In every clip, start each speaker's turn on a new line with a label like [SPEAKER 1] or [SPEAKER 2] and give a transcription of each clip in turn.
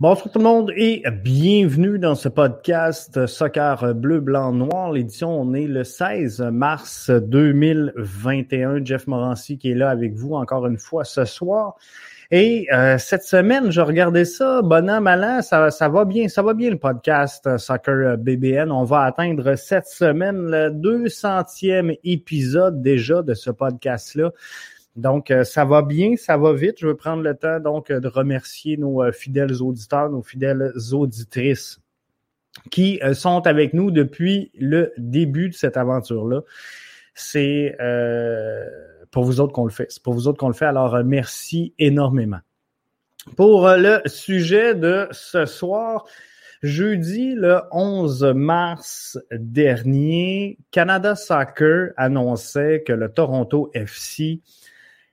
[SPEAKER 1] Bonsoir tout le monde et bienvenue dans ce podcast Soccer Bleu, Blanc, Noir. L'édition, on est le 16 mars 2021. Jeff Morancy qui est là avec vous encore une fois ce soir. Et euh, cette semaine, je regardais ça, bon an, mal ça, ça va bien, ça va bien le podcast Soccer BBN. On va atteindre cette semaine le 200e épisode déjà de ce podcast-là. Donc, euh, ça va bien, ça va vite. Je veux prendre le temps donc de remercier nos euh, fidèles auditeurs, nos fidèles auditrices qui euh, sont avec nous depuis le début de cette aventure-là. C'est pour vous autres qu'on le fait. C'est pour vous autres qu'on le fait. Alors, merci énormément. Pour le sujet de ce soir, Jeudi, le 11 mars dernier, Canada Soccer annonçait que le Toronto FC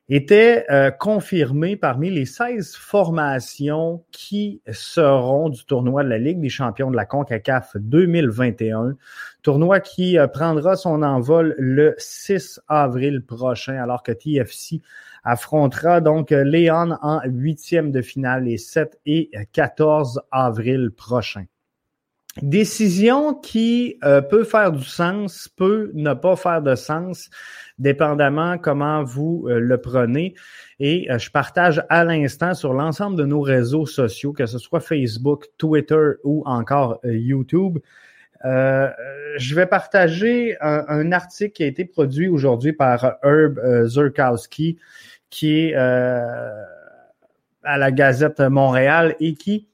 [SPEAKER 1] était euh, confirmé parmi les 16 formations qui seront du tournoi de la Ligue des champions de la CONCACAF 2021. Tournoi qui euh, prendra son envol le 6 avril prochain, alors que TFC affrontera donc Léon en huitième de finale les 7 et 14 avril prochain. Décision qui euh, peut faire du sens, peut ne pas faire de sens, dépendamment comment vous euh, le prenez. Et euh, je partage à l'instant sur l'ensemble de nos réseaux sociaux, que ce soit Facebook, Twitter ou encore YouTube. je vais partager un, article qui a été produit aujourd'hui par Herb Zurkowski, qui est à la Gazette Montréal et qui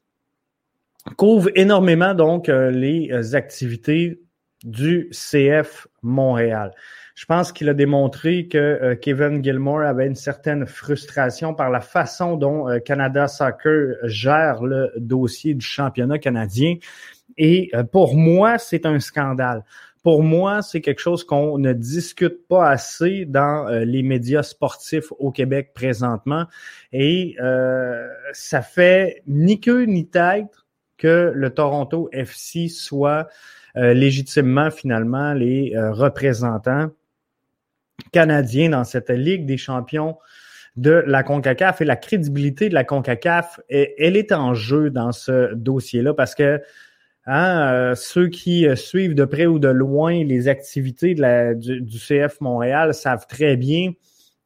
[SPEAKER 1] couvre énormément donc euh, les euh, activités du CF Montréal. Je pense qu'il a démontré que euh, Kevin Gilmore avait une certaine frustration par la façon dont Canada Soccer gère le dossier du championnat canadien. Et pour moi, c'est un scandale. Pour moi, c'est quelque chose qu'on ne discute pas assez dans les médias sportifs au Québec présentement. Et ça fait ni queue ni tête que le Toronto FC soit euh, légitimement finalement les euh, représentants canadiens dans cette Ligue des champions de la CONCACAF. Et la crédibilité de la CONCACAF, elle est en jeu dans ce dossier-là parce que hein, euh, ceux qui suivent de près ou de loin les activités du, CF Montréal savent très bien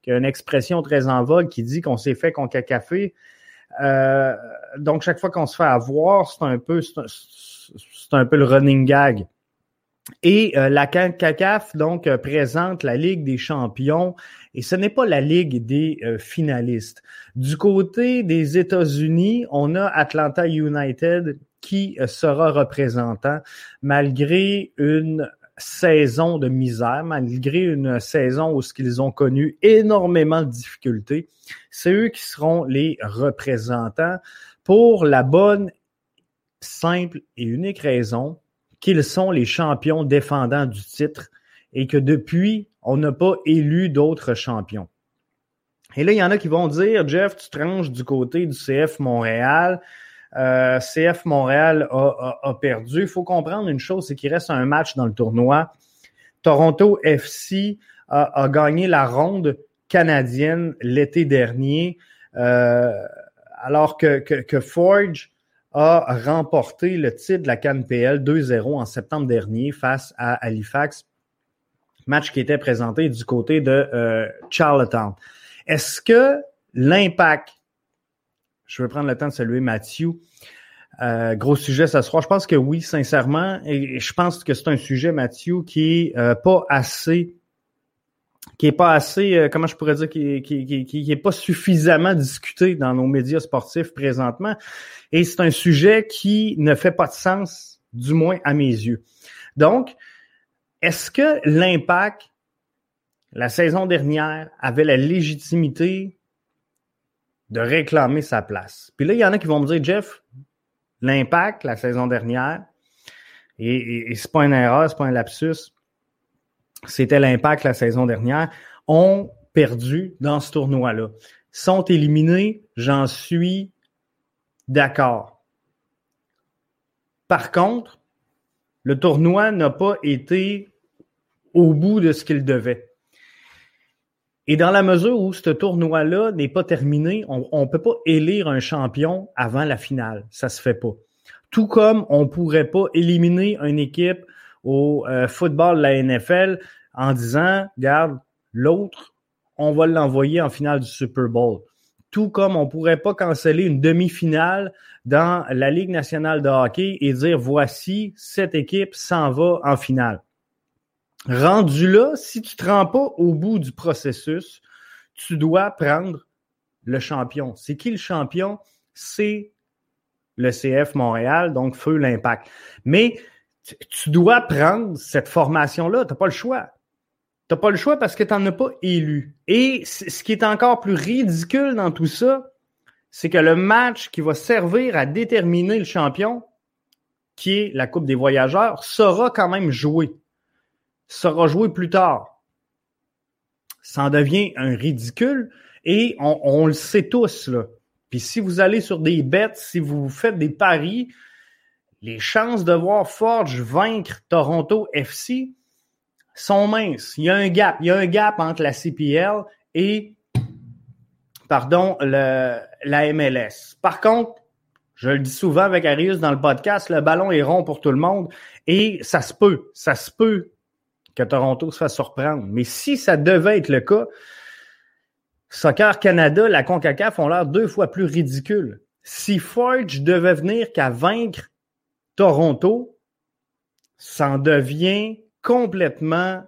[SPEAKER 1] qu'il y a une expression très en vogue qui dit qu'on s'est fait CONCACAFer euh, donc, chaque fois qu'on se fait avoir, c'est un peu c'est un, peu le running gag. Et euh, la CACAF, donc, euh, présente la Ligue des champions et ce n'est pas la Ligue des finalistes. Du côté des États-Unis, on a Atlanta United qui sera représentant malgré une saison de misère, malgré une saison où qu'ils ont connu énormément de difficultés. C'est eux qui seront les représentants pour la bonne, simple et unique raison qu'ils sont les champions défendants du titre et que depuis, on n'a pas élu d'autres champions. Et là, il y en a qui vont dire, Jeff, tu tranches du côté du CF Montréal. Euh, CF Montréal a, perdu. Il faut comprendre une chose, c'est qu'il reste un match dans le tournoi. Toronto FC a, gagné la ronde canadienne l'été dernier, euh, alors que, Forge a remporté le titre de la CanPL 2-0 en septembre dernier face à Halifax, match qui était présenté du côté de euh, Charlottetown. Est-ce que l'impact je vais prendre le temps de saluer Mathieu. Euh, gros sujet ce soir. Je pense que oui, sincèrement. Et je pense que c'est un sujet, Mathieu, qui est euh, pas assez qui est pas assez, euh, comment je pourrais dire, qui, qui, qui, est pas suffisamment discuté dans nos médias sportifs présentement. Et c'est un sujet qui ne fait pas de sens, du moins à mes yeux. Donc, est-ce que l'impact, la saison dernière, avait la légitimité de réclamer sa place. Puis là, il y en a qui vont me dire, Jeff, l'impact la saison dernière, et, et, c'est pas une erreur, c'est pas un lapsus, c'était l'impact la saison dernière, ont perdu dans ce tournoi-là. Sont éliminés, j'en suis d'accord. Par contre, le tournoi n'a pas été au bout de ce qu'il devait. Et dans la mesure où ce tournoi-là n'est pas terminé, on ne peut pas élire un champion avant la finale. Ça se fait pas. Tout comme on pourrait pas éliminer une équipe au euh, football de la NFL en disant, garde, l'autre, on va l'envoyer en finale du Super Bowl. Tout comme on pourrait pas canceller une demi-finale dans la Ligue nationale de hockey et dire, voici, cette équipe s'en va en finale. Rendu là, si tu te rends pas au bout du processus, tu dois prendre le champion. C'est qui le champion? C'est le CF Montréal, donc feu l'impact. Mais tu dois prendre cette formation-là. Tu n'as pas le choix. Tu n'as pas le choix parce que tu n'en as pas élu. Et ce qui est encore plus ridicule dans tout ça, c'est que le match qui va servir à déterminer le champion, qui est la Coupe des voyageurs, sera quand même joué sera joué plus tard. Ça en devient un ridicule et on, le sait tous. Là. Puis si vous allez sur des bêtes, si vous faites des paris, les chances de voir Forge vaincre Toronto FC sont minces. Il y a un gap. Il y a un gap entre la CPL et pardon, la MLS. Par contre, je le dis souvent avec Arius dans le podcast, le ballon est rond pour tout le monde et ça se peut, ça se peut que Toronto se fasse surprendre. Mais si ça devait être le cas, Soccer Canada, la CONCACAF ont l'air deux fois plus ridicules. Si Forge devait venir qu'à vaincre Toronto, ça en devient complètement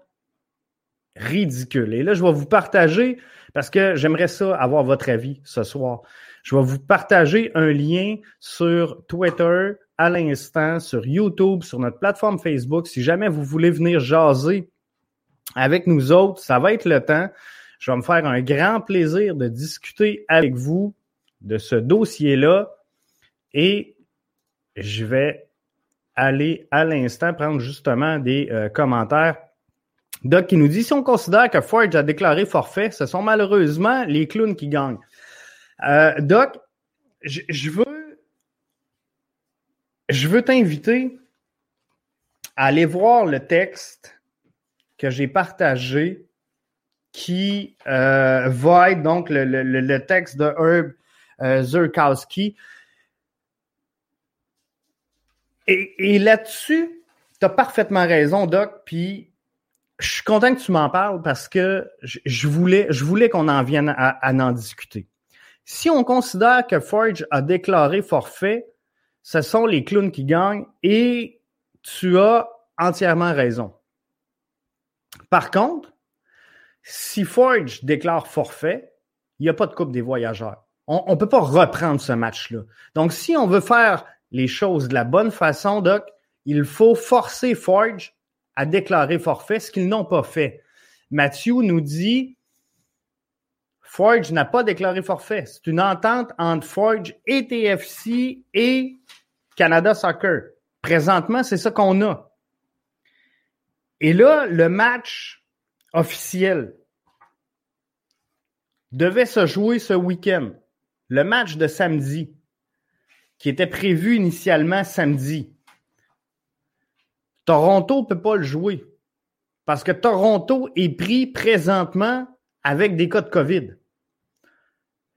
[SPEAKER 1] ridicule. Et là, je vais vous partager, parce que j'aimerais ça avoir votre avis ce soir. Je vais vous partager un lien sur Twitter à l'instant sur YouTube, sur notre plateforme Facebook. Si jamais vous voulez venir jaser avec nous autres, ça va être le temps. Je vais me faire un grand plaisir de discuter avec vous de ce dossier-là et je vais aller à l'instant prendre justement des euh, commentaires. Doc qui nous dit si on considère que Forge a déclaré forfait, ce sont malheureusement les clowns qui gagnent. Euh, Doc, je veux je veux t'inviter à aller voir le texte que j'ai partagé qui euh, va être donc le, texte de Herb euh, Zurkowski. Et, là-dessus, tu as parfaitement raison, Doc, puis je suis content que tu m'en parles parce que je, voulais, qu'on en vienne à, à en discuter. Si on considère que Forge a déclaré forfait, ce sont les clowns qui gagnent et tu as entièrement raison. Par contre, si Forge déclare forfait, il n'y a pas de Coupe des voyageurs. On ne peut pas reprendre ce match-là. Donc, si on veut faire les choses de la bonne façon, Doc, il faut forcer Forge à déclarer forfait, ce qu'ils n'ont pas fait. Mathieu nous dit Forge n'a pas déclaré forfait. C'est une entente entre Forge et TFC et Canada Soccer. Présentement, c'est ça qu'on a. Et là, le match officiel devait se jouer ce week-end. Le match de samedi, qui était prévu initialement samedi. Toronto ne peut pas le jouer parce que Toronto est pris présentement avec des cas de COVID.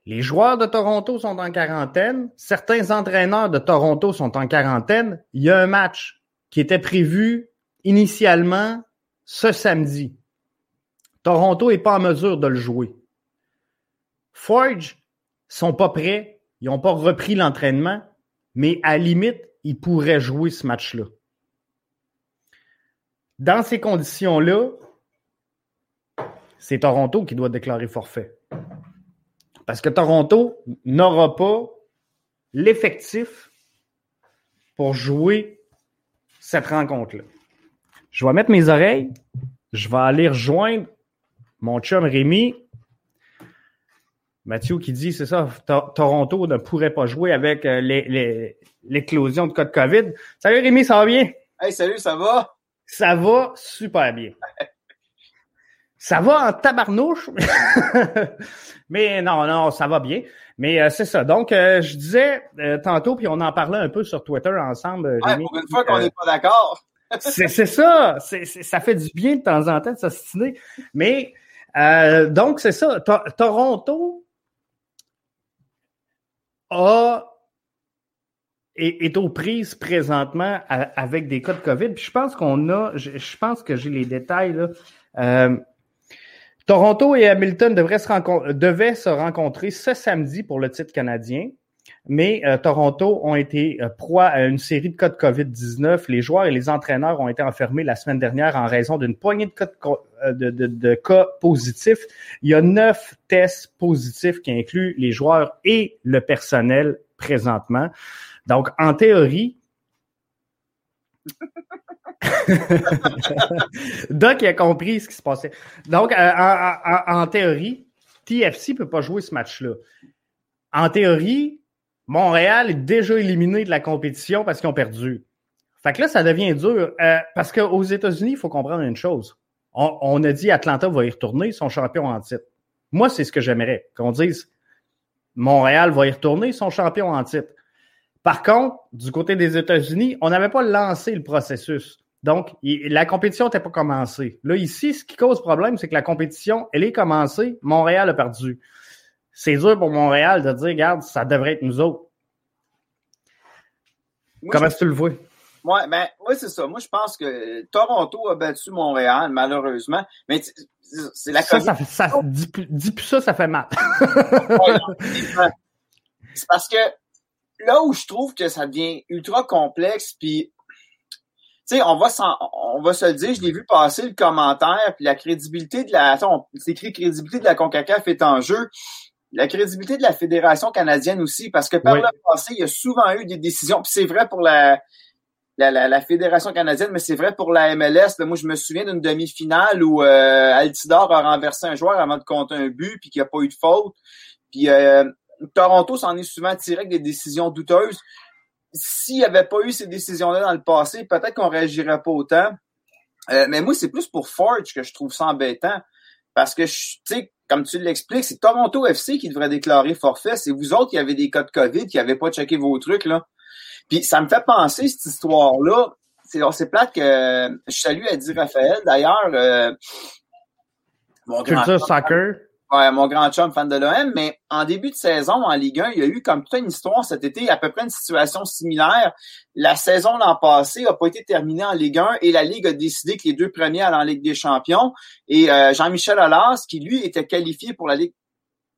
[SPEAKER 1] Les joueurs de Toronto sont en quarantaine. Certains entraîneurs de Toronto sont en quarantaine. Il y a un match qui était prévu initialement ce samedi. Toronto n'est pas en mesure de le jouer. Forge sont pas prêts. Ils n'ont pas repris l'entraînement, mais à limite, ils pourraient jouer ce match-là. Dans ces conditions-là, c'est Toronto qui doit déclarer forfait. Parce que Toronto n'aura pas l'effectif pour jouer cette rencontre-là. Je vais mettre mes oreilles. Je vais aller rejoindre mon chum Rémi. Mathieu qui dit, c'est ça, Toronto ne pourrait pas jouer avec euh, l'éclosion de cas de COVID. Salut Rémi, ça va bien?
[SPEAKER 2] Hey, salut, ça va?
[SPEAKER 1] Ça va super bien. Ça va en tabarnouche, mais non, non, ça va bien. Mais euh, c'est ça. Donc, euh, je disais euh, tantôt, puis on en parlait un peu sur Twitter ensemble.
[SPEAKER 2] Ouais, pour une fois qu'on n'est pas d'accord.
[SPEAKER 1] c'est ça. ça fait du bien de temps en temps de s'assiner. Mais Euh, donc, c'est ça. Toronto a est, aux prises présentement avec des cas de COVID. Puis je pense qu'on a, je, pense que j'ai les détails là. Euh, Toronto et Hamilton devraient se devaient se rencontrer ce samedi pour le titre canadien. Mais euh, Toronto ont été euh, proie à une série de cas de COVID-19. Les joueurs et les entraîneurs ont été enfermés la semaine dernière en raison d'une poignée euh, de, cas positifs. Il y a neuf tests positifs qui incluent les joueurs et le personnel présentement. Donc, en théorie, Doc a compris ce qui se passait. Donc, en, théorie, TFC ne peut pas jouer ce match-là. En théorie, Montréal est déjà éliminé de la compétition parce qu'ils ont perdu. Fait que là, ça devient dur. Euh, parce qu'aux États-Unis, il faut comprendre une chose. On, a dit Atlanta va y retourner, son champion en titre. Moi, c'est ce que j'aimerais. Qu'on dise Montréal va y retourner, son champion en titre. Par contre, du côté des États-Unis, on n'avait pas lancé le processus. Donc, la compétition n'était pas commencée. Là, ici, ce qui cause problème, c'est que la compétition, elle est commencée, Montréal a perdu c'est dur pour Montréal de dire, regarde, ça devrait être nous autres. Comment est-ce que tu le vois?
[SPEAKER 2] Ouais, ben, oui, c'est ça. Moi, je pense que Toronto a battu Montréal, malheureusement. Mais c'est la
[SPEAKER 1] ça, ça, ça, dis, dis, plus ça, ça fait mal.
[SPEAKER 2] c'est parce que là où je trouve que ça devient ultra complexe, puis tu sais, on va on va se le dire, je l'ai vu passer le commentaire, puis la crédibilité de la, c'est écrit crédibilité de la Concacaf est en jeu la crédibilité de la Fédération canadienne aussi, parce que par le passé, il y a souvent eu des décisions, puis c'est vrai pour la, la, la, Fédération canadienne, mais c'est vrai pour la MLS. moi, je me souviens d'une demi-finale où euh, Altidor a renversé un joueur avant de compter un but, puis qu'il n'y a pas eu de faute. Puis euh, Toronto s'en est souvent tiré avec des décisions douteuses. S'il n'y avait pas eu ces décisions-là dans le passé, peut-être qu'on réagirait pas autant. Euh, mais moi, c'est plus pour Forge que je trouve ça embêtant. Parce que, tu sais, comme tu l'expliques, c'est Toronto FC qui devrait déclarer forfait. C'est vous autres qui avez des cas de COVID, qui n'avez pas checké vos trucs, là. Puis ça me fait penser, cette histoire-là. C'est plate que je salue à dire Raphaël. D'ailleurs, euh,
[SPEAKER 1] mon grand soccer.
[SPEAKER 2] Ouais, mon grand chum fan de l'OM, mais en début de saison en Ligue 1, il y a eu comme toute une histoire cet été, à peu près une situation similaire. La saison l'an passé n'a pas été terminée en Ligue 1 et la Ligue a décidé que les deux premiers allaient en Ligue des Champions. Et euh, Jean-Michel Aulas, qui lui était qualifié pour la Ligue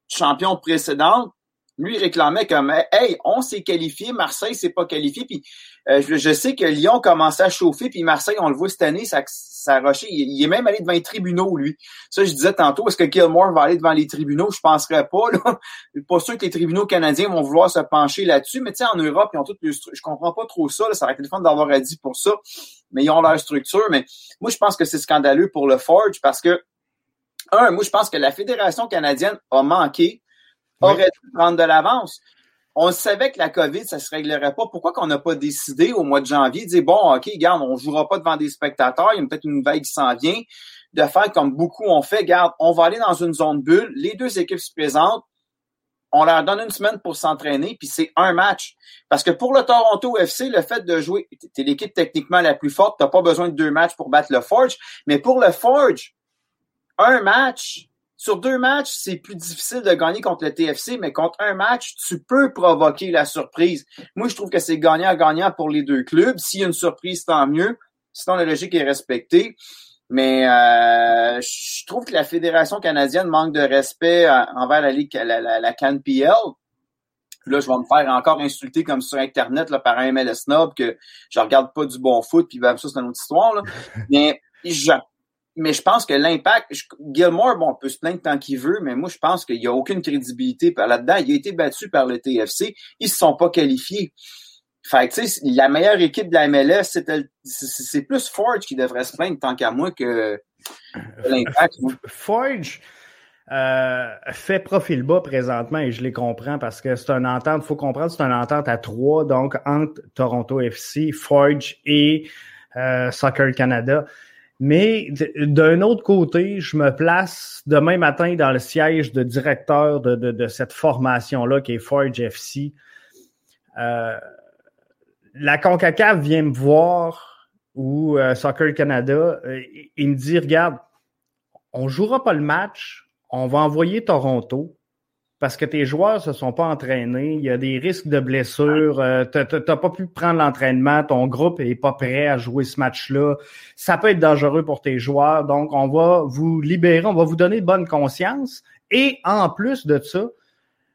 [SPEAKER 2] champion précédente, lui réclamait comme Hey, on s'est qualifié, Marseille s'est pas qualifié. Puis euh, je, sais que Lyon commençait à chauffer, puis Marseille, on le voit cette année, ça, ça a Il, est même allé devant les tribunaux, lui. Ça, je disais tantôt, est-ce que Gilmore va aller devant les tribunaux? Je penserais pas. Là. Je suis pas sûr que les tribunaux canadiens vont vouloir se pencher là-dessus. Mais tu sais, en Europe, ils ont toutes Je comprends pas trop ça. Là. Ça aurait été le fun d'avoir dit pour ça. Mais ils ont leur structure. Mais moi, je pense que c'est scandaleux pour le Forge parce que un, moi, je pense que la Fédération canadienne a manqué aurait dû prendre de l'avance. On savait que la COVID, ça se réglerait pas. Pourquoi qu'on n'a pas décidé au mois de janvier de dire, bon, OK, garde, on jouera pas devant des spectateurs, il y a peut-être une vague qui s'en vient, de faire comme beaucoup ont fait, garde, on va aller dans une zone bulle, les deux équipes se présentent, on leur donne une semaine pour s'entraîner, puis c'est un match. Parce que pour le Toronto FC, le fait de jouer, t'es l'équipe techniquement la plus forte, t'as pas besoin de deux matchs pour battre le Forge, mais pour le Forge, un match, sur deux matchs, c'est plus difficile de gagner contre le TFC, mais contre un match, tu peux provoquer la surprise. Moi, je trouve que c'est gagnant-gagnant pour les deux clubs. S'il y a une surprise, tant mieux. Sinon, la logique est respectée. Mais euh, je trouve que la Fédération canadienne manque de respect euh, envers la Ligue, la, la, la CanPL. Là, je vais me faire encore insulter comme sur Internet là, par un MLS snob que je regarde pas du bon foot, puis ben, ça, c'est une autre histoire. Là. Mais je mais je pense que l'impact, Gilmore, bon, on peut se plaindre tant qu'il veut, mais moi, je pense qu'il n'y a aucune crédibilité là-dedans. Il a été battu par le TFC. Ils se sont pas qualifiés. Fait tu sais, la meilleure équipe de la MLS, c'est plus Forge qui devrait se plaindre tant qu'à moi que, l'impact.
[SPEAKER 1] Forge, euh, fait profil bas présentement et je les comprends parce que c'est une entente, il faut comprendre, c'est une entente à trois, donc entre Toronto FC, Forge et euh, Soccer Canada. Mais d'un autre côté, je me place demain matin dans le siège de directeur de, de, cette formation-là qui est Forge FC. Euh, la CONCACAF vient me voir ou euh, Soccer Canada, et, me dit, regarde, on jouera pas le match, on va envoyer Toronto parce que tes joueurs se sont pas entraînés, il y a des risques de blessures, euh, tu n'as pas pu prendre l'entraînement, ton groupe est pas prêt à jouer ce match-là. Ça peut être dangereux pour tes joueurs, donc on va vous libérer, on va vous donner de bonne conscience. Et en plus de ça,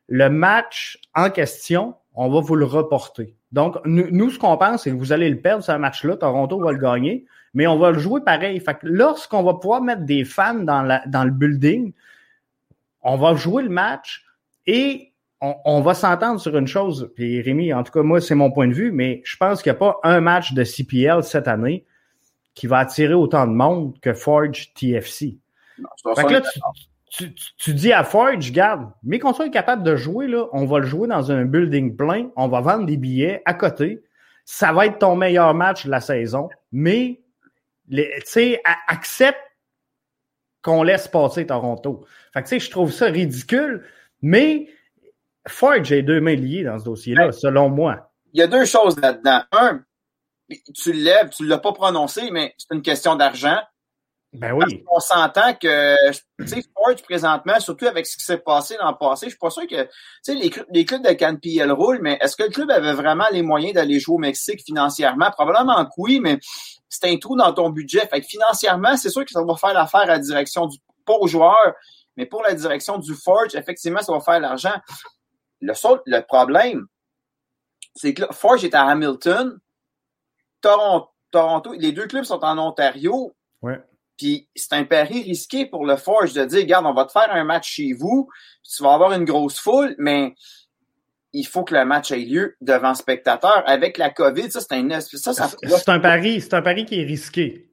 [SPEAKER 1] le match en question, on va vous le reporter. Donc, nous, ce qu'on pense, c'est que vous allez le perdre, ce match-là. Toronto va le gagner, mais on va le jouer pareil. Fait que lorsqu'on va pouvoir mettre des fans dans le building, on va jouer le match et on, va s'entendre sur une chose. Puis Rémi, en tout cas, moi, c'est mon point de vue, mais je pense qu'il n'y a pas un match de CPL cette année qui va attirer autant de monde que Forge TFC. fait que là, tu, dis à Forge, garde, mais qu'on soit capable de jouer, là, on va le jouer dans un building plein, on va vendre des billets à côté. Ça va être ton meilleur match de la saison, mais tu sais, accepte qu'on laisse passer Toronto. Fait que tu sais, je trouve ça ridicule, mais Forge est deux mains liées dans ce dossier-là, selon moi.
[SPEAKER 2] Il y a deux choses là-dedans. Un, tu le lèves, tu ne l'as pas prononcé, mais c'est une question d'argent.
[SPEAKER 1] Ben oui.
[SPEAKER 2] On s'entend que, tu sais, Ford, présentement, surtout avec ce qui s'est passé l'an passé, je suis pas sûr que, tu sais, les, clubs, les clubs de CanPL roulent, mais est-ce que le club avait vraiment les moyens d'aller jouer au Mexique financièrement? Probablement que oui, mais c'est un trou dans ton budget. Fait que financièrement, c'est sûr que ça va faire l'affaire à la direction du, pas aux joueurs, mais pour la direction du Forge, effectivement, ça va faire l'argent. Le, le problème, c'est que là, Forge est à Hamilton, Toronto, Toronto, les deux clubs sont en Ontario.
[SPEAKER 1] Ouais.
[SPEAKER 2] Puis c'est un pari risqué pour le Forge de dire, regarde, on va te faire un match chez vous, tu vas avoir une grosse foule, mais il faut que le match ait lieu devant spectateurs. Avec la COVID, ça, c'est un, ça,
[SPEAKER 1] ça, c'est un pari, c'est un pari qui est risqué.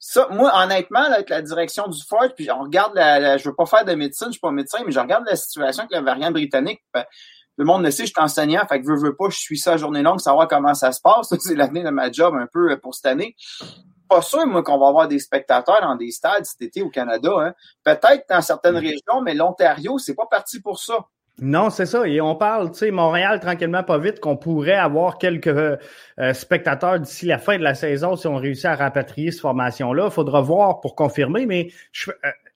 [SPEAKER 2] Ça, moi, honnêtement, avec la direction du Forge, puis on regarde la, je veux pas faire de médecine, je suis pas médecin, mais je regarde la situation avec la variante britannique. Ben, le monde le sait, je suis enseignant, fait que veux, veux pas, je suis ça journée longue, savoir comment ça se passe. C'est l'avenir de ma job un peu pour cette année pas sûr, moi, qu'on va avoir des spectateurs dans des stades cet été au Canada. Hein. Peut-être dans certaines mm. régions, mais l'Ontario, c'est pas parti pour ça.
[SPEAKER 1] Non, c'est ça. Et on parle, tu sais, Montréal, tranquillement, pas vite, qu'on pourrait avoir quelques euh, spectateurs d'ici la fin de la saison si on réussit à rapatrier cette formation-là. Faudra voir pour confirmer, mais euh,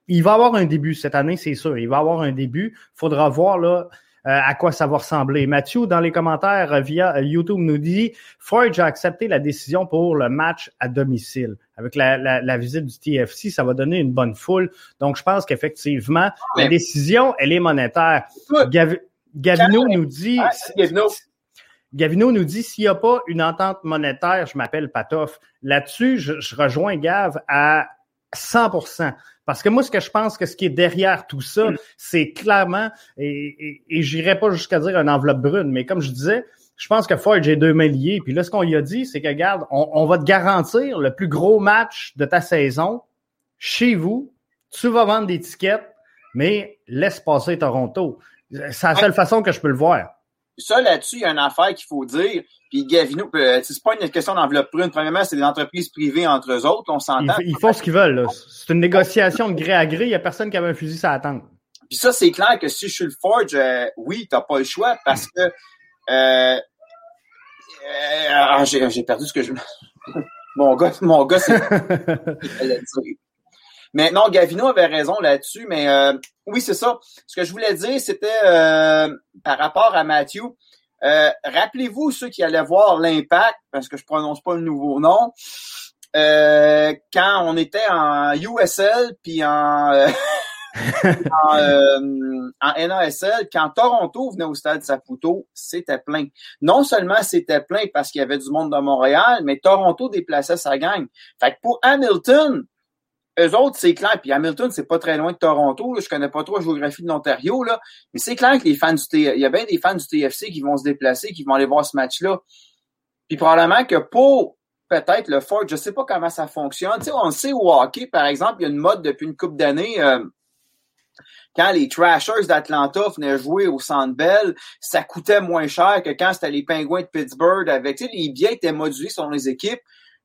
[SPEAKER 1] il va avoir un début cette année, c'est sûr. Il va avoir un début. Faudra voir là à quoi ça va ressembler? Mathieu, dans les commentaires euh, via euh, YouTube, nous dit Forge a accepté la décision pour le match à domicile. Avec la, la, visite du TFC, ça va donner une bonne foule. Donc, je pense qu'effectivement, la décision, elle est monétaire. Gavino nous dit... Gavino. nous dit s'il n'y a pas une entente monétaire, je m'appelle Patoff. Là-dessus, je, je, rejoins Gav à 100% parce que moi, ce que je pense que ce qui est derrière tout ça, mm. c'est clairement, et, et, j'irai pas jusqu'à dire une enveloppe brune, mais comme je disais, je pense que Forge est deux mains liées. Puis là, ce qu'on lui a dit, c'est que, regarde, on, va te garantir le plus gros match de ta saison chez vous. Tu vas vendre des tickets, mais laisse passer Toronto. C'est la seule façon que je peux le voir.
[SPEAKER 2] Ça, là-dessus, il y a une affaire qu'il faut dire. Puis Gavino, euh, c'est pas une question d'enveloppe brune. Premièrement, c'est des entreprises privées entre eux autres, on s'entend.
[SPEAKER 1] Ils, font ce qu'ils veulent. C'est une négociation de gré à gré. Il n'y a personne qui avait un fusil à attendre.
[SPEAKER 2] Puis ça, c'est clair que si je suis le Forge, euh, oui, t'as pas le choix parce que euh, euh ah, j'ai perdu ce que je. mon gars, mon gars, c'est. Mais non, Gavino avait raison là-dessus, mais euh, oui, c'est ça. Ce que je voulais dire, c'était euh, par rapport à Matthew. Euh, rappelez-vous ceux qui allaient voir l'impact, parce que je prononce pas le nouveau nom, quand on était en USL puis en, en, en, NASL, quand Toronto venait au stade Saputo, c'était plein. Non seulement c'était plein parce qu'il y avait du monde de Montréal, mais Toronto déplaçait sa gang. Fait que pour Hamilton, eux autres, c'est clair. Puis Hamilton, c'est pas très loin de Toronto. Là. Je connais pas trop la géographie de l'Ontario, là. Mais c'est clair que les fans du TFC, il y a bien des fans du TFC qui vont se déplacer, qui vont aller voir ce match-là. Puis probablement que pour peut-être le Ford, je sais pas comment ça fonctionne. Tu sais, on sait au hockey, par exemple, il y a une mode depuis une couple d'années. Euh, quand les Trashers d'Atlanta venaient jouer au Centre Bell, ça coûtait moins cher que quand c'était les Penguins de Pittsburgh avec, tu sais, les billets étaient modulés sur les équipes.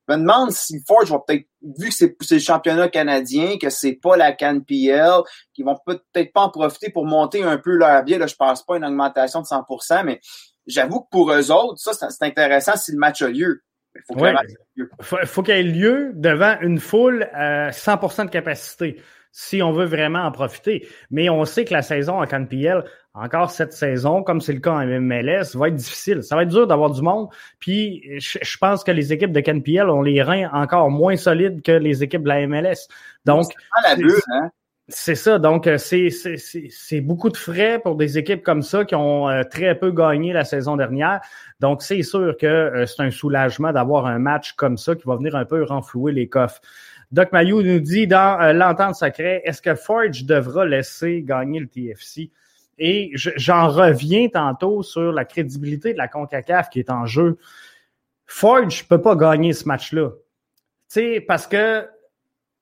[SPEAKER 2] Je me demande si Forge va peut-être, vu que c'est le championnat canadien, que c'est pas la CanPL, qu'ils vont peut-être pas en profiter pour monter un peu leur billet. Là, je pense pas une augmentation de 100%, mais j'avoue que pour eux autres, ça, c'est intéressant si le match a lieu.
[SPEAKER 1] Il faut qu'il ait lieu devant une foule à 100% de capacité. si on veut vraiment en profiter. Mais on sait que la saison en CanPL, encore cette saison, comme c'est le cas en MLS, va être difficile. Ça va être dur d'avoir du monde. Puis je, pense que les équipes de CanPL ont les reins encore moins solides que les équipes de la MLS. Donc,
[SPEAKER 2] hein?
[SPEAKER 1] c'est ça. Donc, euh, c'est beaucoup de frais pour des équipes comme ça qui ont euh, très peu gagné la saison dernière. Donc, c'est sûr que euh, c'est un soulagement d'avoir un match comme ça qui va venir un peu renflouer les coffres. Doc Mayou nous dit dans l'entente secret, est-ce que Forge devra laisser gagner le TFC? Et j'en reviens tantôt sur la crédibilité de la CONCACAF qui est en jeu. Forge peut pas gagner ce match-là. Parce que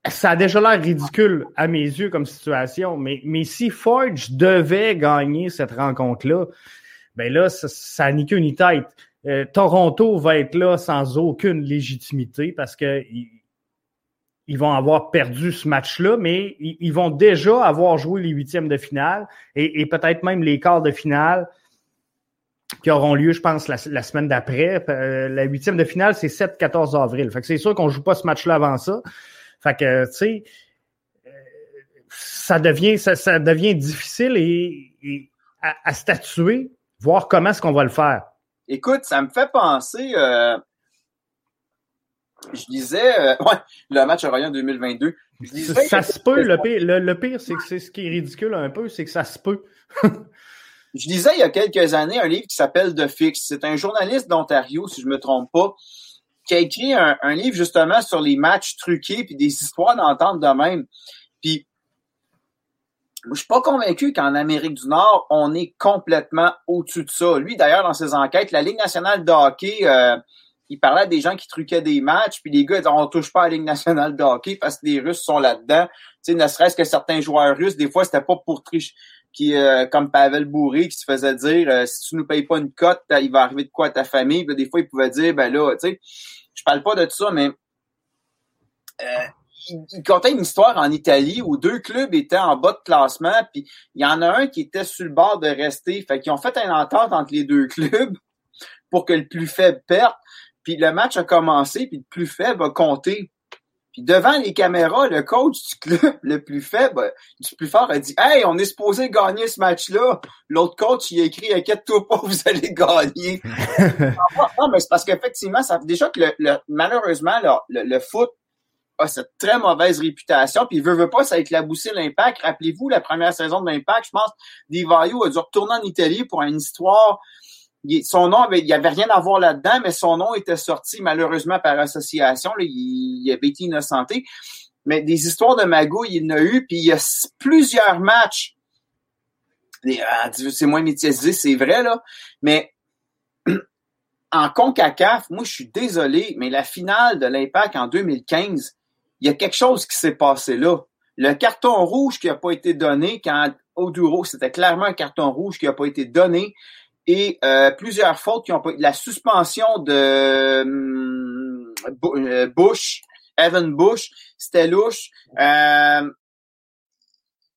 [SPEAKER 1] ça a déjà l'air ridicule à mes yeux comme situation, mais, mais si Forge devait gagner cette rencontre-là, ben là, ça, ça ni queue ni tête. Euh, Toronto va être là sans aucune légitimité parce que ils, vont avoir perdu ce match-là, mais ils, vont déjà avoir joué les huitièmes de finale et, peut-être même les quarts de finale qui auront lieu, je pense, la, semaine d'après. Euh, la huitième de finale, c'est 7-14 avril. Fait que c'est sûr qu'on joue pas ce match-là avant ça. Fait que, tu sais, ça devient, ça, devient difficile et, à, statuer, voir comment est-ce qu'on va le faire.
[SPEAKER 2] Écoute, ça me fait penser, euh, je disais, euh, ouais, le match Orient 2022.
[SPEAKER 1] ça, se peut, le pire, le, pire c'est que c'est ce qui est ridicule un peu, c'est que ça se peut.
[SPEAKER 2] je disais il y a quelques années un livre qui s'appelle The Fix. C'est un journaliste d'Ontario, si je me trompe pas, qui a écrit un, livre justement sur les matchs truqués puis des histoires d'entente de même. Puis je suis pas convaincu qu'en Amérique du Nord, on est complètement au-dessus de ça. Lui, d'ailleurs, dans ses enquêtes, la Ligue nationale de hockey, euh, il parlait à des gens qui truquaient des matchs, puis les gars, ils on touche pas à la Ligue nationale de hockey parce que les Russes sont là-dedans. Tu sais, ne serait-ce que certains joueurs russes, des fois, c'était pas pour tricher. Qui, euh, comme Pavel Bourré qui se faisait dire euh, si tu nous payes pas une cote, il va arriver de quoi à ta famille. des fois, il pouvait dire ben là, tu sais, je parle pas de tout ça, mais euh, il, contait une histoire en Italie où deux clubs étaient en bas de classement, puis il y en a un qui était sur le bord de rester. Fait qu'ils ont fait une entente entre les deux clubs pour que le plus faible perde. Puis le match a commencé, puis le plus faible a compté. Puis devant les caméras, le coach du club le plus faible, du plus fort, a dit Hey, on est supposé gagner ce match-là. L'autre coach, il a écrit Inquiète-toi pas, vous allez gagner. non, mais c'est parce qu'effectivement, ça déjà que le, malheureusement, le, le, foot a cette très mauvaise réputation, puis il veut, veut pas, ça a éclaboussé l'impact. Rappelez-vous, la première saison de l'impact, je pense, Divayo a dû retourner en Italie pour une histoire son nom il y avait rien à voir là-dedans, mais son nom était sorti malheureusement par association. il, avait été innocenté. Mais des histoires de magouille, il y en a eu, puis il y a plusieurs matchs. Ah, c'est moins médiatisé, c'est vrai, là. Mais en CONCACAF, moi, je suis désolé, mais la finale de l'Impact en 2015, il y a quelque chose qui s'est passé là. Le carton rouge qui n'a pas été donné quand Oduro, c'était clairement un carton rouge qui n'a pas été donné et euh, plusieurs fautes qui ont pas la suspension de hum, euh, Bush, Evan Bush, c'était. Euh,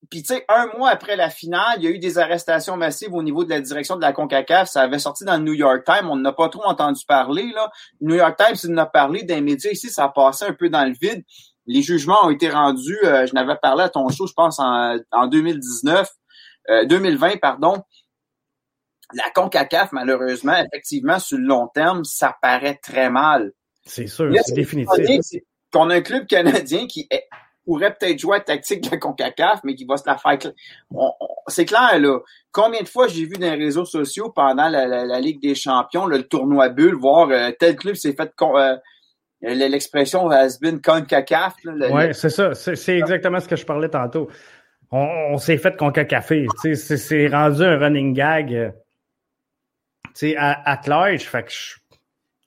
[SPEAKER 2] puis tu sais, un mois après la finale, il y a eu des arrestations massives au niveau de la direction de la CONCACAF. Ça avait sorti dans le New York Times. On n'a pas trop entendu parler. Là. New York Times, il en a parlé des médias ici, ça a passé un peu dans le vide. Les jugements ont été rendus, je n'avais parlé à ton show, je pense, en, en 2019, 2020, pardon la CONCACAF, malheureusement, effectivement, sur le long terme, ça paraît très mal.
[SPEAKER 1] C'est sûr, c'est définitif.
[SPEAKER 2] Qu'on a un club canadien qui pourrait peut-être jouer à tactique de la CONCACAF, mais qui va se la faire. C'est clair, là. Combien de fois j'ai vu dans les réseaux sociaux pendant la, Ligue des Champions, le tournoi bulle, voir euh, tel club s'est fait. Euh, l'expression has been CONCACAF.
[SPEAKER 1] Oui, c'est ça. C'est exactement ce que je parlais tantôt. On, s'est fait CONCACAFé. C'est rendu un running gag. Euh, sais, à, large, fait que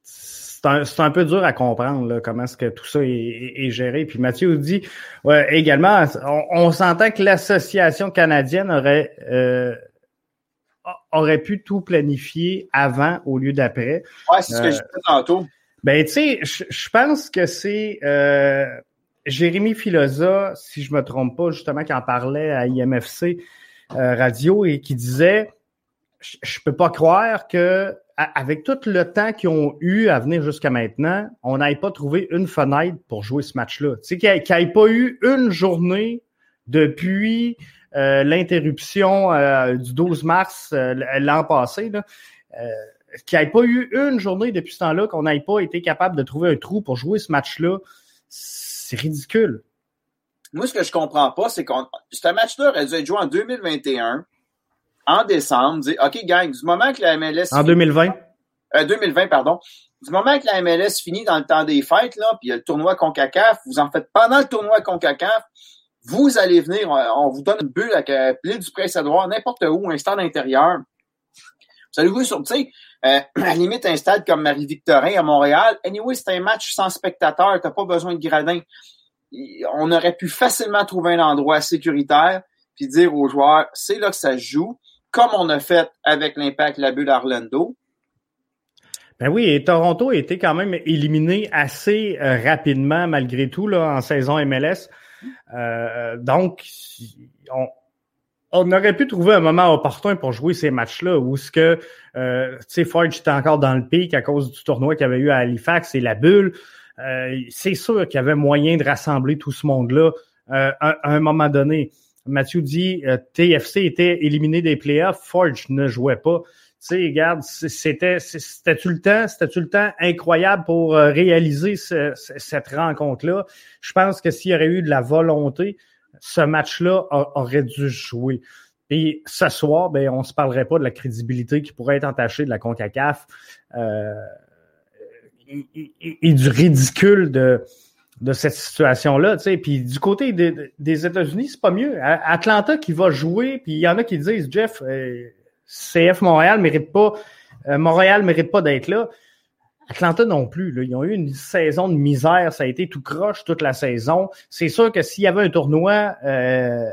[SPEAKER 1] c'est un, un, peu dur à comprendre là, comment est-ce que tout ça est, géré. Puis Mathieu dit également, on, s'entend que l'association canadienne aurait euh, aurait pu tout planifier avant au lieu d'après.
[SPEAKER 2] Ouais, c'est ce que je disais tantôt.
[SPEAKER 1] Ben, tu sais, je pense que c'est euh, Jérémy Filosa, si je me trompe pas, justement, qui en parlait à IMFC euh, Radio et qui disait je peux pas croire que avec tout le temps qu'ils ont eu à venir jusqu'à maintenant, on n'ait pas trouvé une fenêtre pour jouer ce match-là. Tu sais, qu'il n'y ait pas eu une journée depuis l'interruption du 12 mars l'an passé, là, qu'il n'y ait pas eu une journée depuis ce temps-là qu'on n'ait pas été capable de trouver un trou pour jouer ce match-là, c'est ridicule.
[SPEAKER 2] Moi, ce que je comprends pas, c'est qu'on ce match-là aurait dû être joué en 2021, en décembre. Dire, OK, gang, du moment que la MLS...
[SPEAKER 1] En 2020?
[SPEAKER 2] 2020, euh, pardon. Du moment que la MLS finit dans le temps des fêtes, là, puis il y a le tournoi CONCACAF, vous en faites pendant le tournoi CONCACAF, vous allez venir, on, vous donne une bulle avec l'île du Prince-Édouard, n'importe où, un stade intérieur. Vous allez jouer sur, tu sais, euh, à la limite, un stade comme Marie-Victorin à Montréal. Anyway, c'est un match sans spectateurs, t'as pas besoin de gradins. On aurait pu facilement trouver un endroit sécuritaire puis dire aux joueurs, c'est là que ça se joue, comme on a fait avec l'impact la bulle d'Orlando.
[SPEAKER 1] Ben oui, et Toronto a été quand même éliminé assez euh, rapidement malgré tout là, en saison MLS. Euh, donc, on, on aurait pu trouver un moment opportun pour jouer ces matchs-là où ce que euh, tu sais Forge était encore dans le pic à cause du tournoi qu'il y avait eu à Halifax et la bulle. Euh, c'est sûr qu'il y avait moyen de rassembler tout ce monde-là à, un moment donné. Mathieu dit euh, TFC était éliminé des playoffs, Forge ne jouait pas. Tu sais, regarde, c'était c'était le temps, c'était tout le temps incroyable pour euh, réaliser cette rencontre-là? Je pense que s'il y aurait eu de la volonté, ce match-là aurait dû jouer. Et ce soir, ben, on ne se parlerait pas de la crédibilité qui pourrait être entachée de la CONCACAF euh, et, du ridicule de, de cette situation-là. Puis du côté des États-Unis, c'est pas mieux. Atlanta qui va jouer, puis il y en a qui disent Jeff, euh, CF Montréal mérite pas, euh, Montréal mérite pas d'être là. Atlanta non plus. Là. Ils ont eu une saison de misère. Ça a été tout croche toute la saison. C'est sûr que s'il y avait un tournoi euh,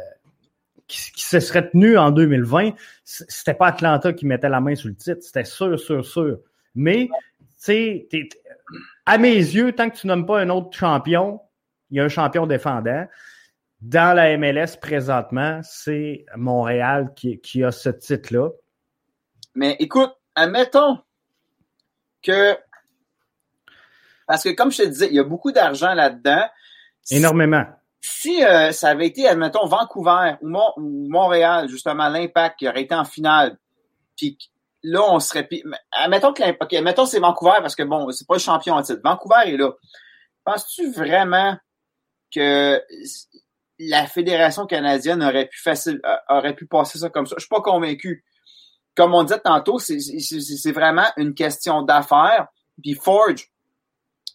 [SPEAKER 1] qui, se serait tenu en 2020, c'était pas Atlanta qui mettait la main sur le titre. C'était sûr, sûr, sûr. Mais, tu sais, à mes yeux, tant que tu nommes pas un autre champion, il y a un champion défendant. Dans la MLS présentement, c'est Montréal qui, qui a ce titre-là.
[SPEAKER 2] Mais écoute, admettons que parce que, comme je te disais, il y a beaucoup d'argent là-dedans.
[SPEAKER 1] Énormément.
[SPEAKER 2] Si euh, ça avait été, admettons, Vancouver ou, Montréal, justement, l'impact qui aurait été en finale, puis là, on serait... Admettons que l'impact... OK, mettons c'est Vancouver parce que, bon, c'est pas le champion en titre. Vancouver est là. Penses-tu vraiment que la Fédération canadienne aurait pu facile, aurait pu passer ça comme ça? Je suis pas convaincu. Comme on disait tantôt, c'est vraiment une question d'affaires. Puis Forge,